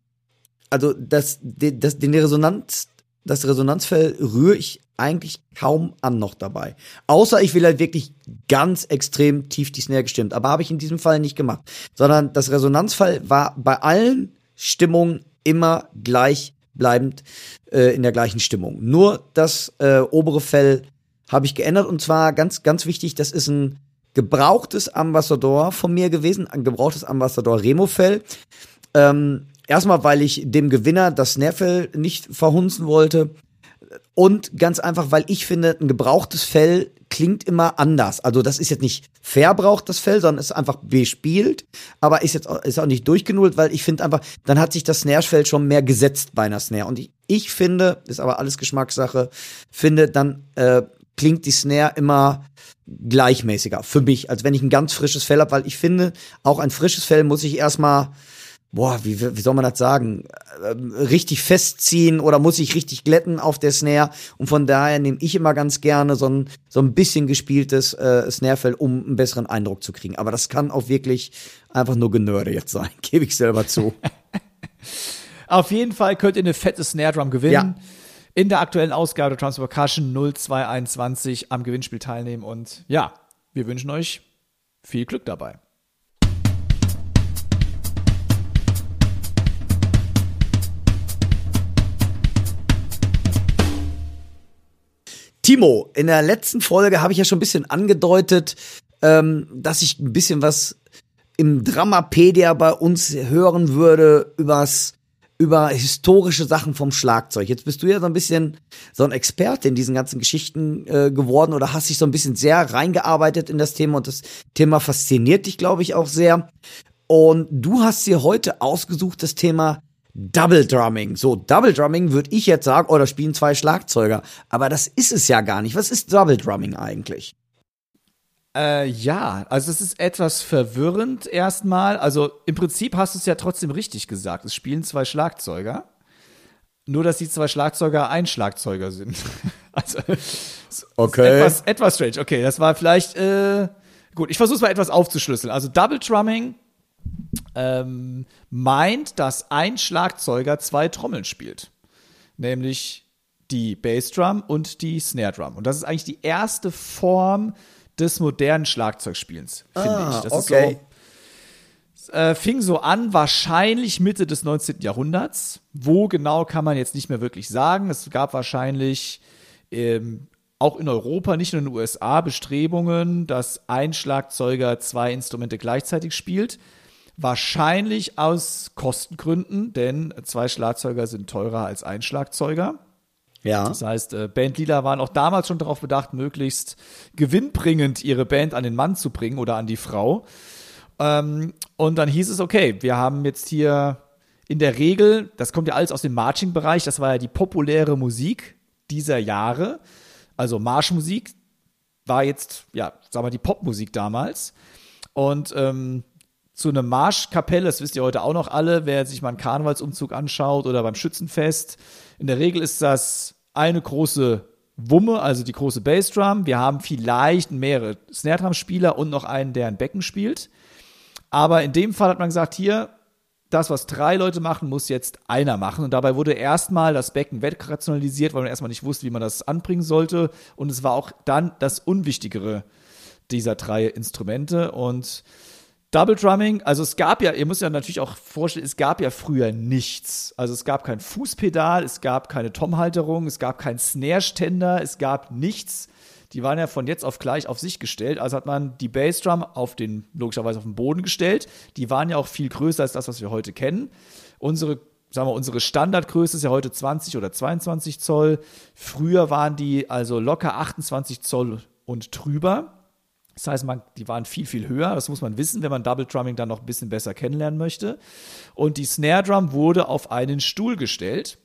also das, das, den Resonanz, das Resonanzfell rühre ich eigentlich kaum an noch dabei. Außer ich will halt wirklich ganz extrem tief die Snare gestimmt. Aber habe ich in diesem Fall nicht gemacht. Sondern das Resonanzfall war bei allen Stimmungen immer gleichbleibend äh, in der gleichen Stimmung. Nur das äh, obere Fell habe ich geändert. Und zwar ganz, ganz wichtig, das ist ein gebrauchtes Ambassador von mir gewesen, ein gebrauchtes Ambassador Remo-Fell. Ähm, erstmal, weil ich dem Gewinner das Snarefell nicht verhunzen wollte. Und ganz einfach, weil ich finde, ein gebrauchtes Fell klingt immer anders. Also das ist jetzt nicht verbraucht, das Fell, sondern ist einfach bespielt, aber ist jetzt auch, ist auch nicht durchgenullt, weil ich finde einfach, dann hat sich das Snare-Fell schon mehr gesetzt bei einer Snare. Und ich, ich finde, ist aber alles Geschmackssache, finde, dann äh, klingt die Snare immer gleichmäßiger für mich, als wenn ich ein ganz frisches Fell habe, weil ich finde, auch ein frisches Fell muss ich erstmal boah, wie, wie soll man das sagen, ähm, richtig festziehen oder muss ich richtig glätten auf der Snare. Und von daher nehme ich immer ganz gerne so ein, so ein bisschen gespieltes äh, Snarefell, um einen besseren Eindruck zu kriegen. Aber das kann auch wirklich einfach nur Genörde jetzt sein, gebe ich selber zu. auf jeden Fall könnt ihr eine fette Snare Drum gewinnen. Ja. In der aktuellen Ausgabe der Transfer Percussion 0221 am Gewinnspiel teilnehmen. Und ja, wir wünschen euch viel Glück dabei. Timo, in der letzten Folge habe ich ja schon ein bisschen angedeutet, ähm, dass ich ein bisschen was im Dramapedia bei uns hören würde übers über historische Sachen vom Schlagzeug. Jetzt bist du ja so ein bisschen so ein Experte in diesen ganzen Geschichten äh, geworden oder hast dich so ein bisschen sehr reingearbeitet in das Thema und das Thema fasziniert dich, glaube ich, auch sehr. Und du hast dir heute ausgesucht das Thema Double Drumming. So, Double Drumming würde ich jetzt sagen, oh, da spielen zwei Schlagzeuger. Aber das ist es ja gar nicht. Was ist Double Drumming eigentlich? Äh, ja, also es ist etwas verwirrend erstmal. Also im Prinzip hast du es ja trotzdem richtig gesagt. Es spielen zwei Schlagzeuger. Nur, dass die zwei Schlagzeuger ein Schlagzeuger sind. also, okay. Etwas, etwas strange. Okay, das war vielleicht, äh, gut, ich versuche es mal etwas aufzuschlüsseln. Also Double Drumming ähm, meint, dass ein Schlagzeuger zwei Trommeln spielt. Nämlich die Bassdrum und die Snare Drum. Und das ist eigentlich die erste Form des modernen Schlagzeugspielens, finde ah, ich. Das okay. ist so, äh, fing so an, wahrscheinlich Mitte des 19. Jahrhunderts. Wo genau kann man jetzt nicht mehr wirklich sagen. Es gab wahrscheinlich ähm, auch in Europa, nicht nur in den USA, Bestrebungen, dass ein Schlagzeuger zwei Instrumente gleichzeitig spielt. Wahrscheinlich aus Kostengründen, denn zwei Schlagzeuger sind teurer als ein Schlagzeuger. Ja. Das heißt, äh, Band Lila waren auch damals schon darauf bedacht, möglichst gewinnbringend ihre Band an den Mann zu bringen oder an die Frau. Ähm, und dann hieß es, okay, wir haben jetzt hier in der Regel, das kommt ja alles aus dem Marching-Bereich, das war ja die populäre Musik dieser Jahre. Also Marschmusik war jetzt, ja, sagen wir die Popmusik damals. Und ähm, zu einer Marschkapelle, das wisst ihr heute auch noch alle, wer sich mal einen Karnevalsumzug anschaut oder beim Schützenfest. In der Regel ist das eine große Wumme, also die große Bassdrum. Wir haben vielleicht mehrere Snare-Drum-Spieler und noch einen, der ein Becken spielt. Aber in dem Fall hat man gesagt, hier, das, was drei Leute machen, muss jetzt einer machen. Und dabei wurde erstmal das Becken wegrationalisiert, weil man erstmal nicht wusste, wie man das anbringen sollte. Und es war auch dann das Unwichtigere dieser drei Instrumente. Und Double Drumming, also es gab ja, ihr müsst ja natürlich auch vorstellen, es gab ja früher nichts. Also es gab kein Fußpedal, es gab keine Tom-Halterung, es gab keinen Snare-Ständer, es gab nichts. Die waren ja von jetzt auf gleich auf sich gestellt. Also hat man die Bassdrum auf den, logischerweise auf den Boden gestellt. Die waren ja auch viel größer als das, was wir heute kennen. Unsere, sagen wir, unsere Standardgröße ist ja heute 20 oder 22 Zoll. Früher waren die also locker 28 Zoll und drüber. Das heißt, man, die waren viel, viel höher. Das muss man wissen, wenn man Double Drumming dann noch ein bisschen besser kennenlernen möchte. Und die Snare Drum wurde auf einen Stuhl gestellt.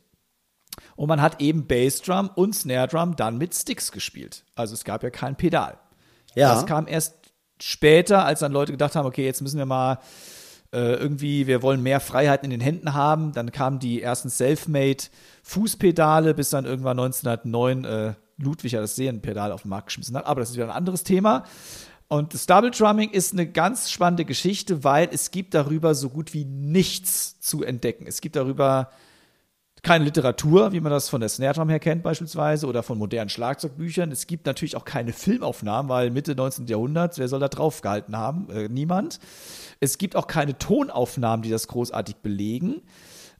Und man hat eben Bass Drum und Snare Drum dann mit Sticks gespielt. Also es gab ja kein Pedal. Ja. Das kam erst später, als dann Leute gedacht haben, okay, jetzt müssen wir mal äh, irgendwie, wir wollen mehr Freiheit in den Händen haben. Dann kamen die ersten Selfmade Fußpedale, bis dann irgendwann 1909 äh, Ludwig ja das Serienpedal auf den Markt geschmissen hat. Aber das ist wieder ein anderes Thema. Und das Double Drumming ist eine ganz spannende Geschichte, weil es gibt darüber so gut wie nichts zu entdecken. Es gibt darüber keine Literatur, wie man das von der Snare Drum her kennt beispielsweise oder von modernen Schlagzeugbüchern. Es gibt natürlich auch keine Filmaufnahmen, weil Mitte 19. Jahrhunderts, wer soll da drauf gehalten haben? Äh, niemand. Es gibt auch keine Tonaufnahmen, die das großartig belegen.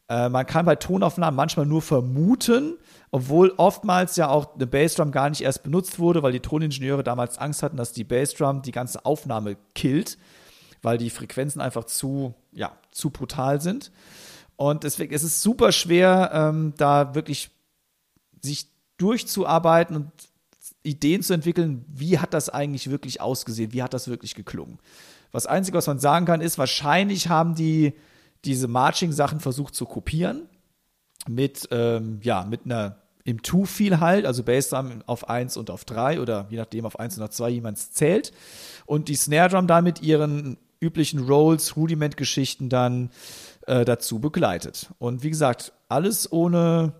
Äh, man kann bei Tonaufnahmen manchmal nur vermuten, obwohl oftmals ja auch eine Bassdrum gar nicht erst benutzt wurde, weil die Toningenieure damals Angst hatten, dass die Bassdrum die ganze Aufnahme killt, weil die Frequenzen einfach zu, ja, zu brutal sind. Und deswegen ist es super schwer, ähm, da wirklich sich durchzuarbeiten und Ideen zu entwickeln, wie hat das eigentlich wirklich ausgesehen, wie hat das wirklich geklungen. Was Einzige, was man sagen kann, ist, wahrscheinlich haben die diese Marching-Sachen versucht zu kopieren mit, ähm, ja, mit einer im Two-Feel halt, also Bassdrum auf 1 und auf 3 oder je nachdem auf 1 und auf 2 jemand zählt. Und die Snare Drum dann mit ihren üblichen Rolls, Rudiment-Geschichten dann äh, dazu begleitet. Und wie gesagt, alles ohne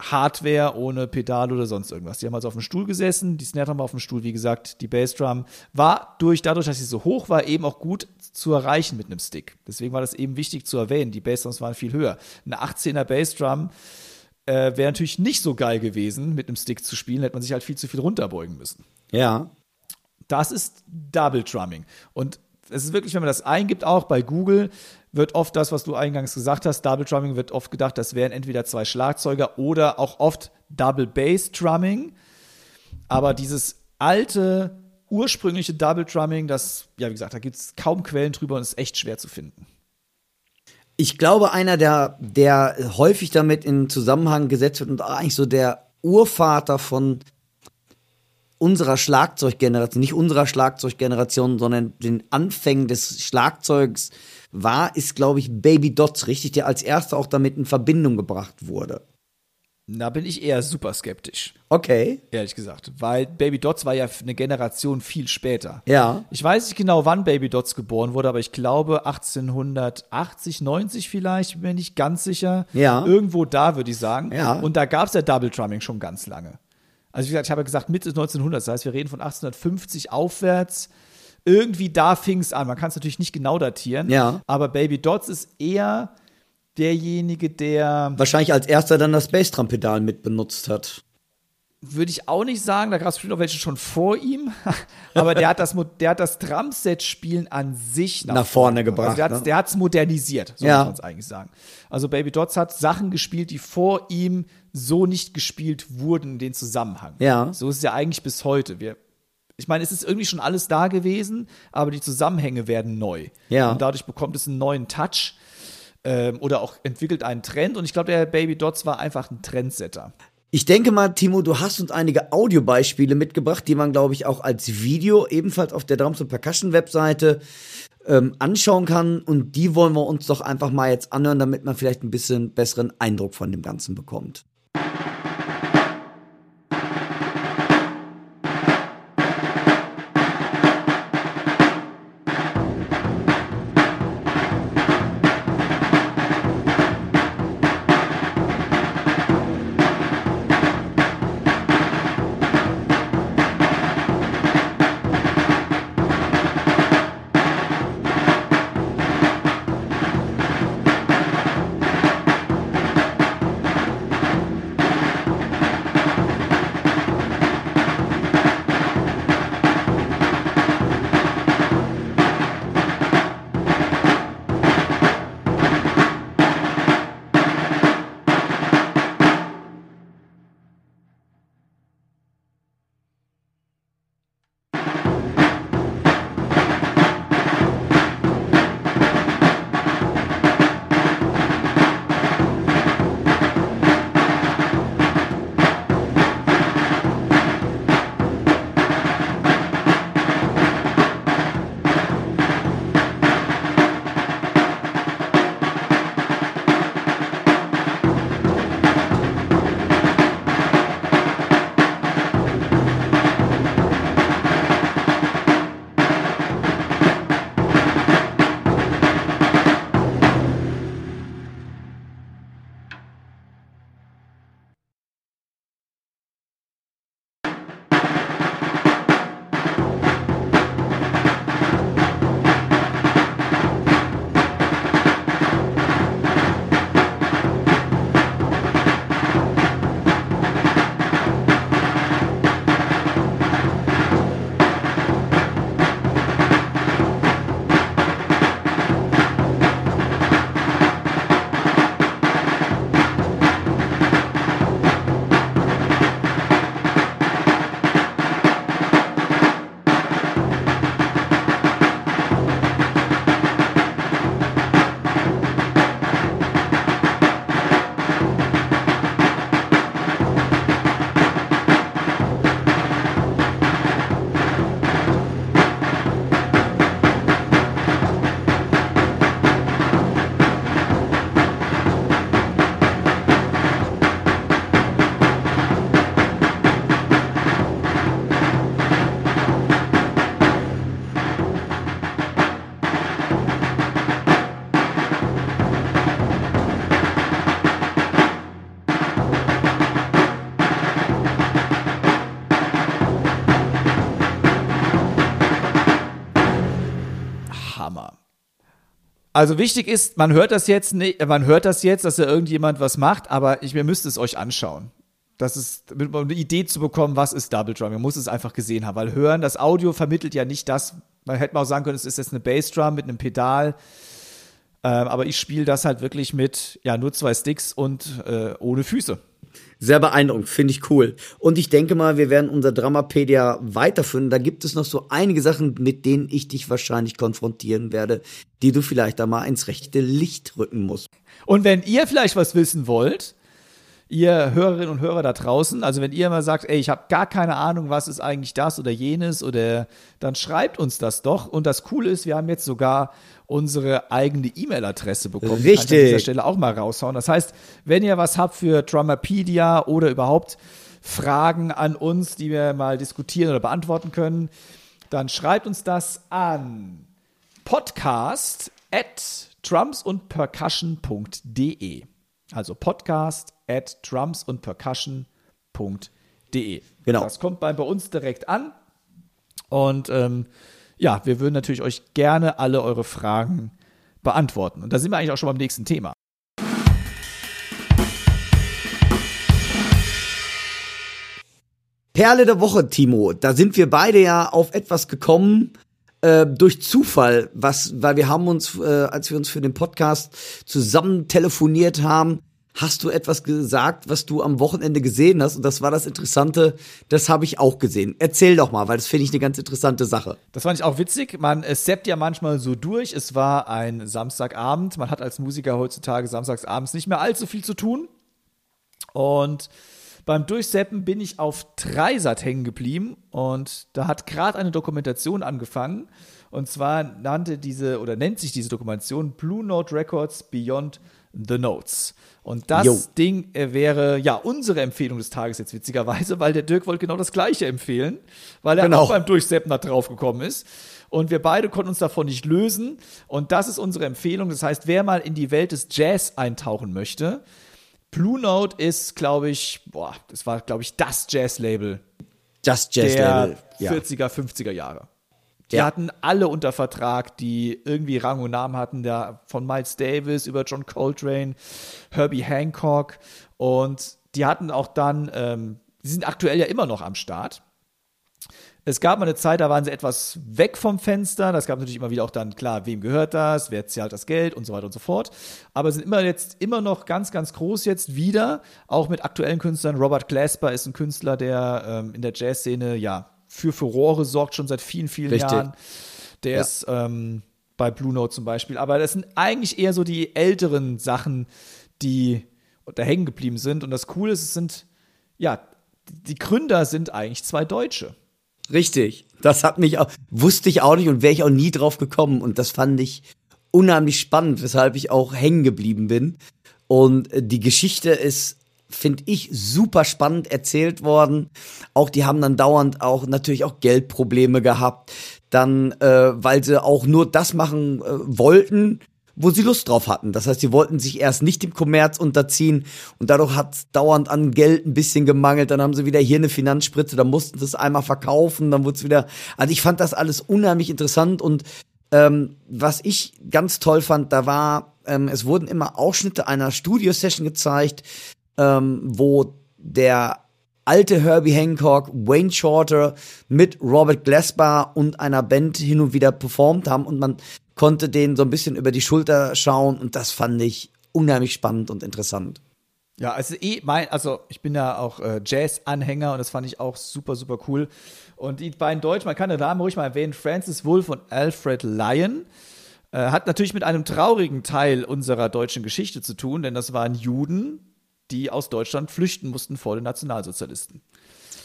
Hardware, ohne Pedal oder sonst irgendwas. Die haben also auf dem Stuhl gesessen, die Snare Drum war auf dem Stuhl, wie gesagt, die Bassdrum war durch, dadurch, dass sie so hoch war, eben auch gut zu erreichen mit einem Stick. Deswegen war das eben wichtig zu erwähnen. Die Bassdrums waren viel höher. Eine 18er Bassdrum äh, wäre natürlich nicht so geil gewesen, mit einem Stick zu spielen, hätte man sich halt viel zu viel runterbeugen müssen. Ja. Das ist Double Drumming. Und es ist wirklich, wenn man das eingibt, auch bei Google, wird oft das, was du eingangs gesagt hast, Double Drumming wird oft gedacht, das wären entweder zwei Schlagzeuger oder auch oft Double Bass Drumming. Aber dieses alte, ursprüngliche Double Drumming, das, ja, wie gesagt, da gibt es kaum Quellen drüber und ist echt schwer zu finden. Ich glaube, einer, der, der häufig damit in Zusammenhang gesetzt wird und eigentlich so der Urvater von unserer Schlagzeuggeneration, nicht unserer Schlagzeuggeneration, sondern den Anfängen des Schlagzeugs war, ist, glaube ich, Baby Dots, richtig, der als erster auch damit in Verbindung gebracht wurde. Da bin ich eher super skeptisch. Okay. Ehrlich gesagt. Weil Baby Dots war ja eine Generation viel später. Ja. Ich weiß nicht genau, wann Baby Dots geboren wurde, aber ich glaube 1880, 90 vielleicht, bin nicht ganz sicher. Ja. Irgendwo da, würde ich sagen. Ja. Und da gab es ja Double Drumming schon ganz lange. Also wie gesagt, ich habe ja gesagt Mitte 1900, das heißt, wir reden von 1850 aufwärts. Irgendwie da fing es an. Man kann es natürlich nicht genau datieren. Ja. Aber Baby Dots ist eher derjenige, der Wahrscheinlich als erster dann das Bassdrum-Pedal mit benutzt hat. würde ich auch nicht sagen, da gab es bestimmt auch welche schon vor ihm, aber der hat das, der hat das Drumset-Spielen an sich nach, Nach vorne gebracht, Also der ne? hat der hat's modernisiert, so Ja. muss man es eigentlich sagen. Also Baby Dots hat Sachen gespielt, die vor ihm so nicht gespielt wurden in den Zusammenhang. Ja. So ist es ja eigentlich bis heute. Wir, ich meine, es ist irgendwie schon alles da gewesen, aber die Zusammenhänge werden neu. Ja. Und dadurch bekommt es einen neuen Touch ähm, oder auch entwickelt einen Trend. Und ich glaube, der Baby Dots war einfach ein Trendsetter. Ich denke mal, Timo, du hast uns einige Audiobeispiele mitgebracht, die man, glaube ich, auch als Video ebenfalls auf der Drums und Percussion Webseite ähm, anschauen kann. Und die wollen wir uns doch einfach mal jetzt anhören, damit man vielleicht ein bisschen besseren Eindruck von dem Ganzen bekommt. Also wichtig ist, man hört das jetzt nicht, man hört das jetzt, dass da irgendjemand was macht, aber ich, ihr müsst es euch anschauen. Das ist, um eine Idee zu bekommen, was ist Double Drum. Man muss es einfach gesehen haben, weil hören, das Audio vermittelt ja nicht das, man hätte mal auch sagen können, es ist jetzt eine Bassdrum mit einem Pedal. Ähm, aber ich spiele das halt wirklich mit, ja, nur zwei Sticks und äh, ohne Füße. Sehr beeindruckend, finde ich cool. Und ich denke mal, wir werden unser Dramapedia weiterführen. Da gibt es noch so einige Sachen, mit denen ich dich wahrscheinlich konfrontieren werde, die du vielleicht da mal ins rechte Licht rücken musst. Und wenn ihr vielleicht was wissen wollt, ihr Hörerinnen und Hörer da draußen, also wenn ihr mal sagt, ey, ich habe gar keine Ahnung, was ist eigentlich das oder jenes oder dann schreibt uns das doch. Und das Coole ist, wir haben jetzt sogar unsere eigene E-Mail-Adresse bekommen. Richtig. Kann ich an dieser Stelle auch mal raushauen. Das heißt, wenn ihr was habt für Drummerpedia oder überhaupt Fragen an uns, die wir mal diskutieren oder beantworten können, dann schreibt uns das an podcast at drumsundpercussion.de. Also podcast at drumsundpercussion.de. Genau. Das kommt bei, bei uns direkt an. Und ähm, ja, wir würden natürlich euch gerne alle eure Fragen beantworten. Und da sind wir eigentlich auch schon beim nächsten Thema. Perle der Woche, Timo. Da sind wir beide ja auf etwas gekommen äh, durch Zufall, was, weil wir haben uns, äh, als wir uns für den Podcast zusammen telefoniert haben, hast du etwas gesagt, was du am Wochenende gesehen hast. Und das war das Interessante, das habe ich auch gesehen. Erzähl doch mal, weil das finde ich eine ganz interessante Sache. Das fand ich auch witzig. Man seppt ja manchmal so durch. Es war ein Samstagabend. Man hat als Musiker heutzutage samstagsabends nicht mehr allzu viel zu tun. Und beim Durchseppen bin ich auf Dreisat hängen geblieben und da hat gerade eine Dokumentation angefangen. Und zwar nannte diese oder nennt sich diese Dokumentation Blue Note Records Beyond the Notes. Und das Jo. Ding äh, wäre ja unsere Empfehlung des Tages jetzt witzigerweise, weil der Dirk wollte genau das gleiche empfehlen, weil er Genau. auch beim Durchseppen da drauf gekommen ist. Und wir beide konnten uns davon nicht lösen. Und das ist unsere Empfehlung. Das heißt, wer mal in die Welt des Jazz eintauchen möchte, Blue Note ist, glaube ich, boah, das war, glaube ich, das Jazz-Label Just Jazz der Level. Ja. 40er, 50er Jahre. Die Ja. hatten alle unter Vertrag, die irgendwie Rang und Namen hatten, da von Miles Davis über John Coltrane, Herbie Hancock und die hatten auch dann, ähm, die sind aktuell ja immer noch am Start. Es gab mal eine Zeit, da waren sie etwas weg vom Fenster. Das gab natürlich immer wieder auch dann, klar, wem gehört das, wer zahlt das Geld und so weiter und so fort. Aber sind immer jetzt immer noch ganz, ganz groß jetzt wieder, auch mit aktuellen Künstlern. Robert Glasper ist ein Künstler, der ähm, in der Jazzszene ja für Furore sorgt, schon seit vielen, vielen Richtig. Jahren. Der Ja. ist ähm, bei Blue Note zum Beispiel. Aber das sind eigentlich eher so die älteren Sachen, die da hängen geblieben sind. Und das Coole ist, es sind, ja, die Gründer sind eigentlich zwei Deutsche. Richtig. Das hat mich auch, wusste ich auch nicht und wäre ich auch nie drauf gekommen. Und das fand ich unheimlich spannend, weshalb ich auch hängen geblieben bin. Und äh, die Geschichte ist, finde ich, super spannend erzählt worden. Auch die haben dann dauernd auch natürlich auch Geldprobleme gehabt. Dann, äh, weil sie auch nur das machen äh, wollten, wo sie Lust drauf hatten. Das heißt, sie wollten sich erst nicht dem Kommerz unterziehen und dadurch hat dauernd an Geld ein bisschen gemangelt. Dann haben sie wieder hier eine Finanzspritze, dann mussten sie es einmal verkaufen, dann wurde es wieder. Also ich fand das alles unheimlich interessant und ähm, was ich ganz toll fand, da war, ähm, es wurden immer Ausschnitte einer Studio-Session gezeigt, ähm, wo der alte Herbie Hancock, Wayne Shorter mit Robert Glasper und einer Band hin und wieder performt haben und man konnte denen so ein bisschen über die Schulter schauen und das fand ich unheimlich spannend und interessant. Ja, also eh mein, also ich bin ja auch äh, Jazz-Anhänger und das fand ich auch super, super cool. Und die beiden Deutschen, man kann den Namen ruhig mal erwähnen, Francis Wolff und Alfred Lyon, äh, hat natürlich mit einem traurigen Teil unserer deutschen Geschichte zu tun, denn das waren Juden, die aus Deutschland flüchten mussten vor den Nationalsozialisten.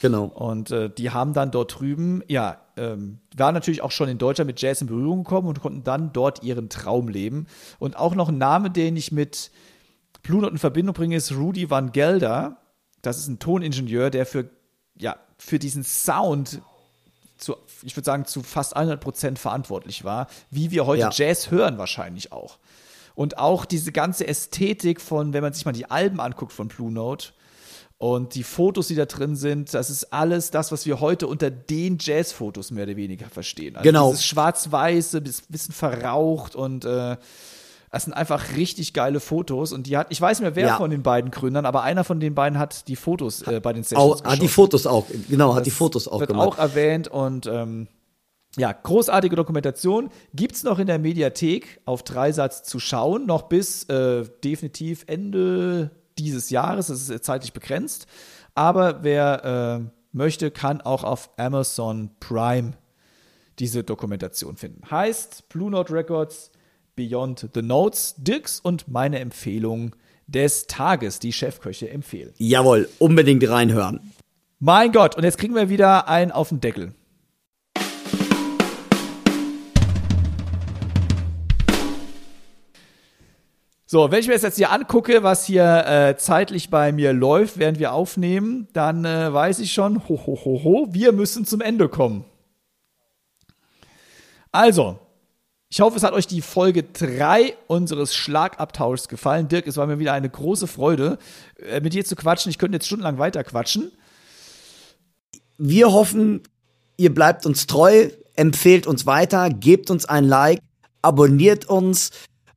Genau. Und äh, die haben dann dort drüben, ja, ähm, waren natürlich auch schon in Deutschland mit Jazz in Berührung gekommen und konnten dann dort ihren Traum leben. Und auch noch ein Name, den ich mit Blue Note in Verbindung bringe, ist Rudy Van Gelder. Das ist ein Toningenieur, der für, ja, für diesen Sound zu, ich würde sagen, zu fast 100 Prozent verantwortlich war, wie wir heute Ja. Jazz hören wahrscheinlich auch. Und auch diese ganze Ästhetik von, wenn man sich mal die Alben anguckt von Blue Note und die Fotos, die da drin sind, das ist alles das, was wir heute unter den Jazz-Fotos mehr oder weniger verstehen. Also Genau. Dieses schwarz-weiße, bis bisschen verraucht und äh, Das sind einfach richtig geile Fotos und die hat, ich weiß nicht mehr wer Ja. von den beiden Gründern, aber einer von den beiden hat die Fotos äh, bei den Sessions Auch, hat die. Fotos auch, genau, hat die Das Fotos auch wird gemacht. auch erwähnt und ähm, ja, großartige Dokumentation. Gibt's noch in der Mediathek auf Dreisatz zu schauen, noch bis äh, definitiv Ende dieses Jahres. Das ist zeitlich begrenzt. Aber wer äh, möchte, kann auch auf Amazon Prime diese Dokumentation finden. Heißt Blue Note Records Beyond the Notes, Dirks und meine Empfehlung des Tages, die Chefköche empfehlen. Jawohl, unbedingt reinhören. Mein Gott, und jetzt kriegen wir wieder einen auf den Deckel. So, wenn ich mir jetzt hier angucke, was hier äh, zeitlich bei mir läuft, während wir aufnehmen, dann äh, weiß ich schon, ho, ho, ho, ho, wir müssen zum Ende kommen. Also, ich hoffe, es hat euch die Folge 3 unseres Schlagabtauschs gefallen. Dirk, es war mir wieder eine große Freude, äh, mit dir zu quatschen. Ich könnte jetzt stundenlang weiter quatschen. Wir hoffen, ihr bleibt uns treu, empfehlt uns weiter, gebt uns ein Like, abonniert uns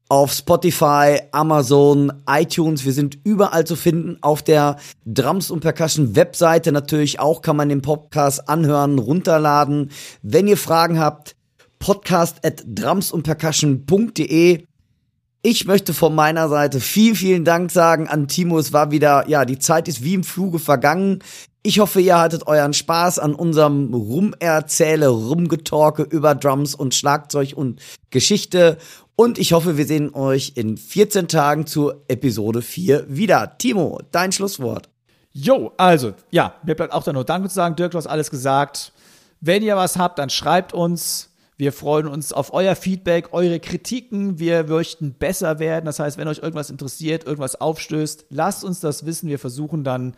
auf Spotify, Amazon, iTunes. Wir sind überall zu finden. Auf der Drums und Percussion Webseite natürlich auch kann man den Podcast anhören, runterladen. Wenn ihr Fragen habt, podcast at drumsundpercussion.de. Ich möchte von meiner Seite vielen, vielen Dank sagen an Timo. Es war wieder, ja, die Zeit ist wie im Fluge vergangen. Ich hoffe, ihr hattet euren Spaß an unserem Rumerzähle, Rumgetorke über Drums und Schlagzeug und Geschichte. Und ich hoffe, wir sehen euch in 14 Tagen zur Episode 4 wieder. Timo, dein Schlusswort. Jo, also, ja, mir bleibt auch da nur Danke zu sagen. Dirk, du hast alles gesagt. Wenn ihr was habt, dann schreibt uns. Wir freuen uns auf euer Feedback, eure Kritiken. Wir möchten besser werden. Das heißt, wenn euch irgendwas interessiert, irgendwas aufstößt, lasst uns das wissen. Wir versuchen dann,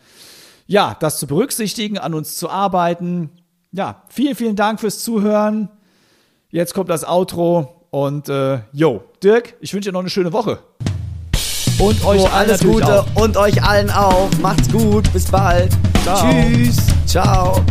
ja, das zu berücksichtigen, an uns zu arbeiten. Ja, vielen, vielen Dank fürs Zuhören. Jetzt kommt das Outro und äh, jo, Dirk, ich wünsche dir noch eine schöne Woche. Und euch allen alles Gute auch. und euch allen auch. Macht's gut. Bis bald. Ciao. Tschüss. Ciao.